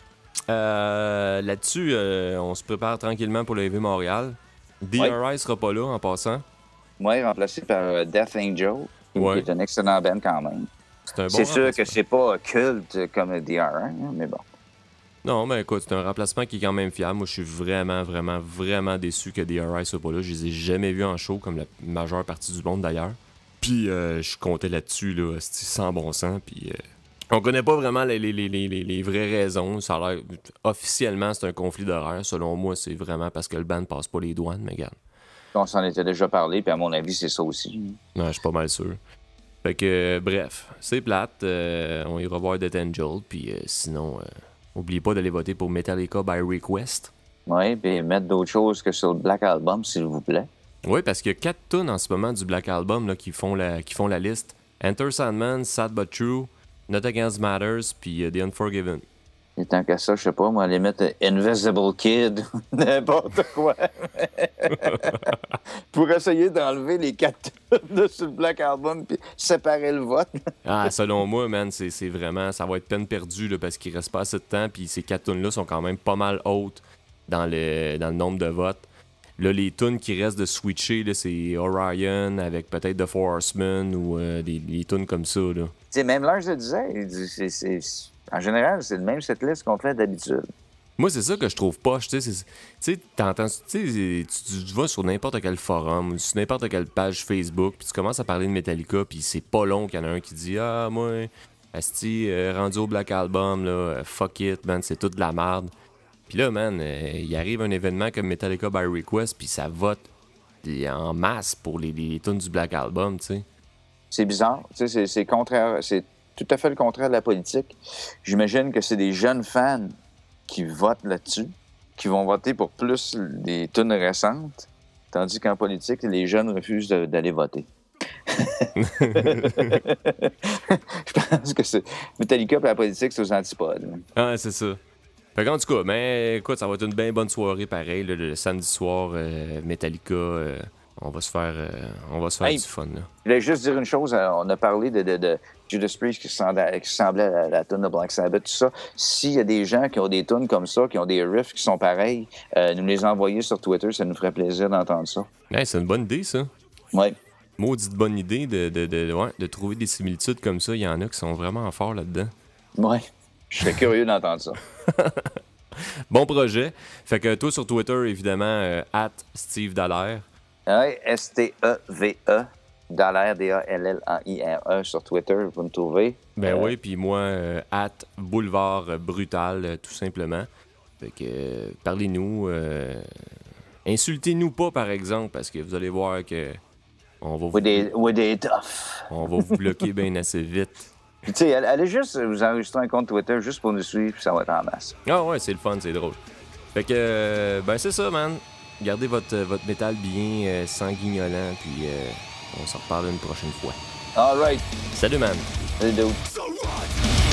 Euh, Là-dessus, euh, on se prépare tranquillement pour le EV Montréal. DRI sera pas là en passant. Moi, remplacé par euh, Death Angel, qui Ouais. est un excellent band quand même. C'est un bon c'est sûr que c'est pas culte comme DR, hein, mais bon. Non, mais écoute, c'est un remplacement qui est quand même fiable. Moi, je suis vraiment, vraiment, vraiment déçu que DRI soit pas là. Je les ai jamais vus en show, comme la majeure partie du monde d'ailleurs. Puis, euh, je comptais là-dessus, là, sans bon sens. Puis, euh, on connaît pas vraiment les, les- les- les- les- les vraies raisons. Ça a l'air. Officiellement, c'est un conflit d'horaire. Selon moi, c'est vraiment parce que le band passe pas les douanes, mais regarde. On s'en était déjà parlé, puis à mon avis, c'est ça aussi. Non, je suis pas mal sûr. Fait que, euh, bref, c'est plate. euh, on ira voir Death Angel. Puis, sinon, euh, oubliez pas d'aller voter pour Metallica by Request. Oui, puis mettre d'autres choses que sur le Black Album, s'il vous plaît. Oui, parce qu'il y a quatre tunes en ce moment du Black Album là, qui, font la, qui font la liste. Enter Sandman, Sad But True, Not Against Matters, puis euh, The Unforgiven. Et tant qu'à ça, je sais pas, moi, aller mettre Invisible Kid, (laughs) n'importe quoi. (laughs) Pour essayer d'enlever les quatre de sur le Black Album, puis séparer le vote. (laughs) Ah, selon moi, man, c'est vraiment... Ça va être peine perdue là, parce qu'il reste pas assez de temps, puis ces quatre tunes-là sont quand même pas mal hautes dans le, dans le nombre de votes. Là, les tunes qui restent de switcher, là, c'est Orion avec peut-être The Four Horsemen ou euh, des, des tunes comme ça. Là. Tu sais, même le disait, il dit, c'est- c'est- en général, c'est le même setlist qu'on fait d'habitude. Moi, c'est ça que je trouve poche. Tu sais, tu t'entends- vas sur n'importe quel forum, ou sur n'importe quelle page Facebook, puis tu commences à parler de Metallica, puis c'est pas long qu'il y en a un qui dit Ah, moi, Asti, euh, rendu au Black Album, là, fuck it, man, c'est toute de la merde. Puis là, man, euh, il arrive un événement comme Metallica by Request, puis ça vote en masse pour les, les tunes du Black Album, tu sais. C'est bizarre. Tu sais, c'est contraire. Tout à fait le contraire de la politique. J'imagine que c'est des jeunes fans qui votent là-dessus, qui vont voter pour plus des tunes récentes, tandis qu'en politique, les jeunes refusent d'aller voter. (laughs) Je pense que c'est Metallica et la politique, c'est aux antipodes. Ah, c'est ça. Fait qu'en tout cas, mais écoute, ça va être une bien bonne soirée pareil, le samedi soir, euh, Metallica, euh, on va se faire, euh, on va se faire Hey. du fun, là. Je voulais juste dire une chose. euh, On a parlé de, de- de Judas Priest qui semblait, qui semblait à la, la tune de Black Sabbath, tout ça. S'il y a des gens qui ont des tunes comme ça, qui ont des riffs qui sont pareils, euh, nous les envoyer sur Twitter, ça nous ferait plaisir d'entendre ça. Hey, c'est une bonne idée, ça. Ouais. Maudite bonne idée de, de, de, ouais, de trouver des similitudes comme ça. Il y en a qui sont vraiment forts là-dedans. Ouais. Je serais curieux d'entendre ça. (laughs) Bon projet. Fait que toi sur Twitter, évidemment, euh, at Steve Dallaire. Ouais, S-T-E-V-E, Dallaire, D-A-L-L-A-I-R-E E sur Twitter, vous me trouvez. Ben Euh, oui, puis moi, euh, at Boulevard Brutal, euh, tout simplement. Fait que euh, parlez-nous. Insultez-nous pas, par exemple, parce que vous allez voir que on va vous, With des, with des tough. on va vous bloquer bien assez vite. (laughs) Puis, tu sais, allez juste vous enregistrer un compte Twitter juste pour nous suivre, puis ça va être en masse. Ah ouais, c'est le fun, c'est drôle. Fait que, ben c'est ça, man. Gardez votre, votre métal bien euh, sanguignolant, puis euh, on s'en reparle une prochaine fois. All right. Salut, man. Salut, dude.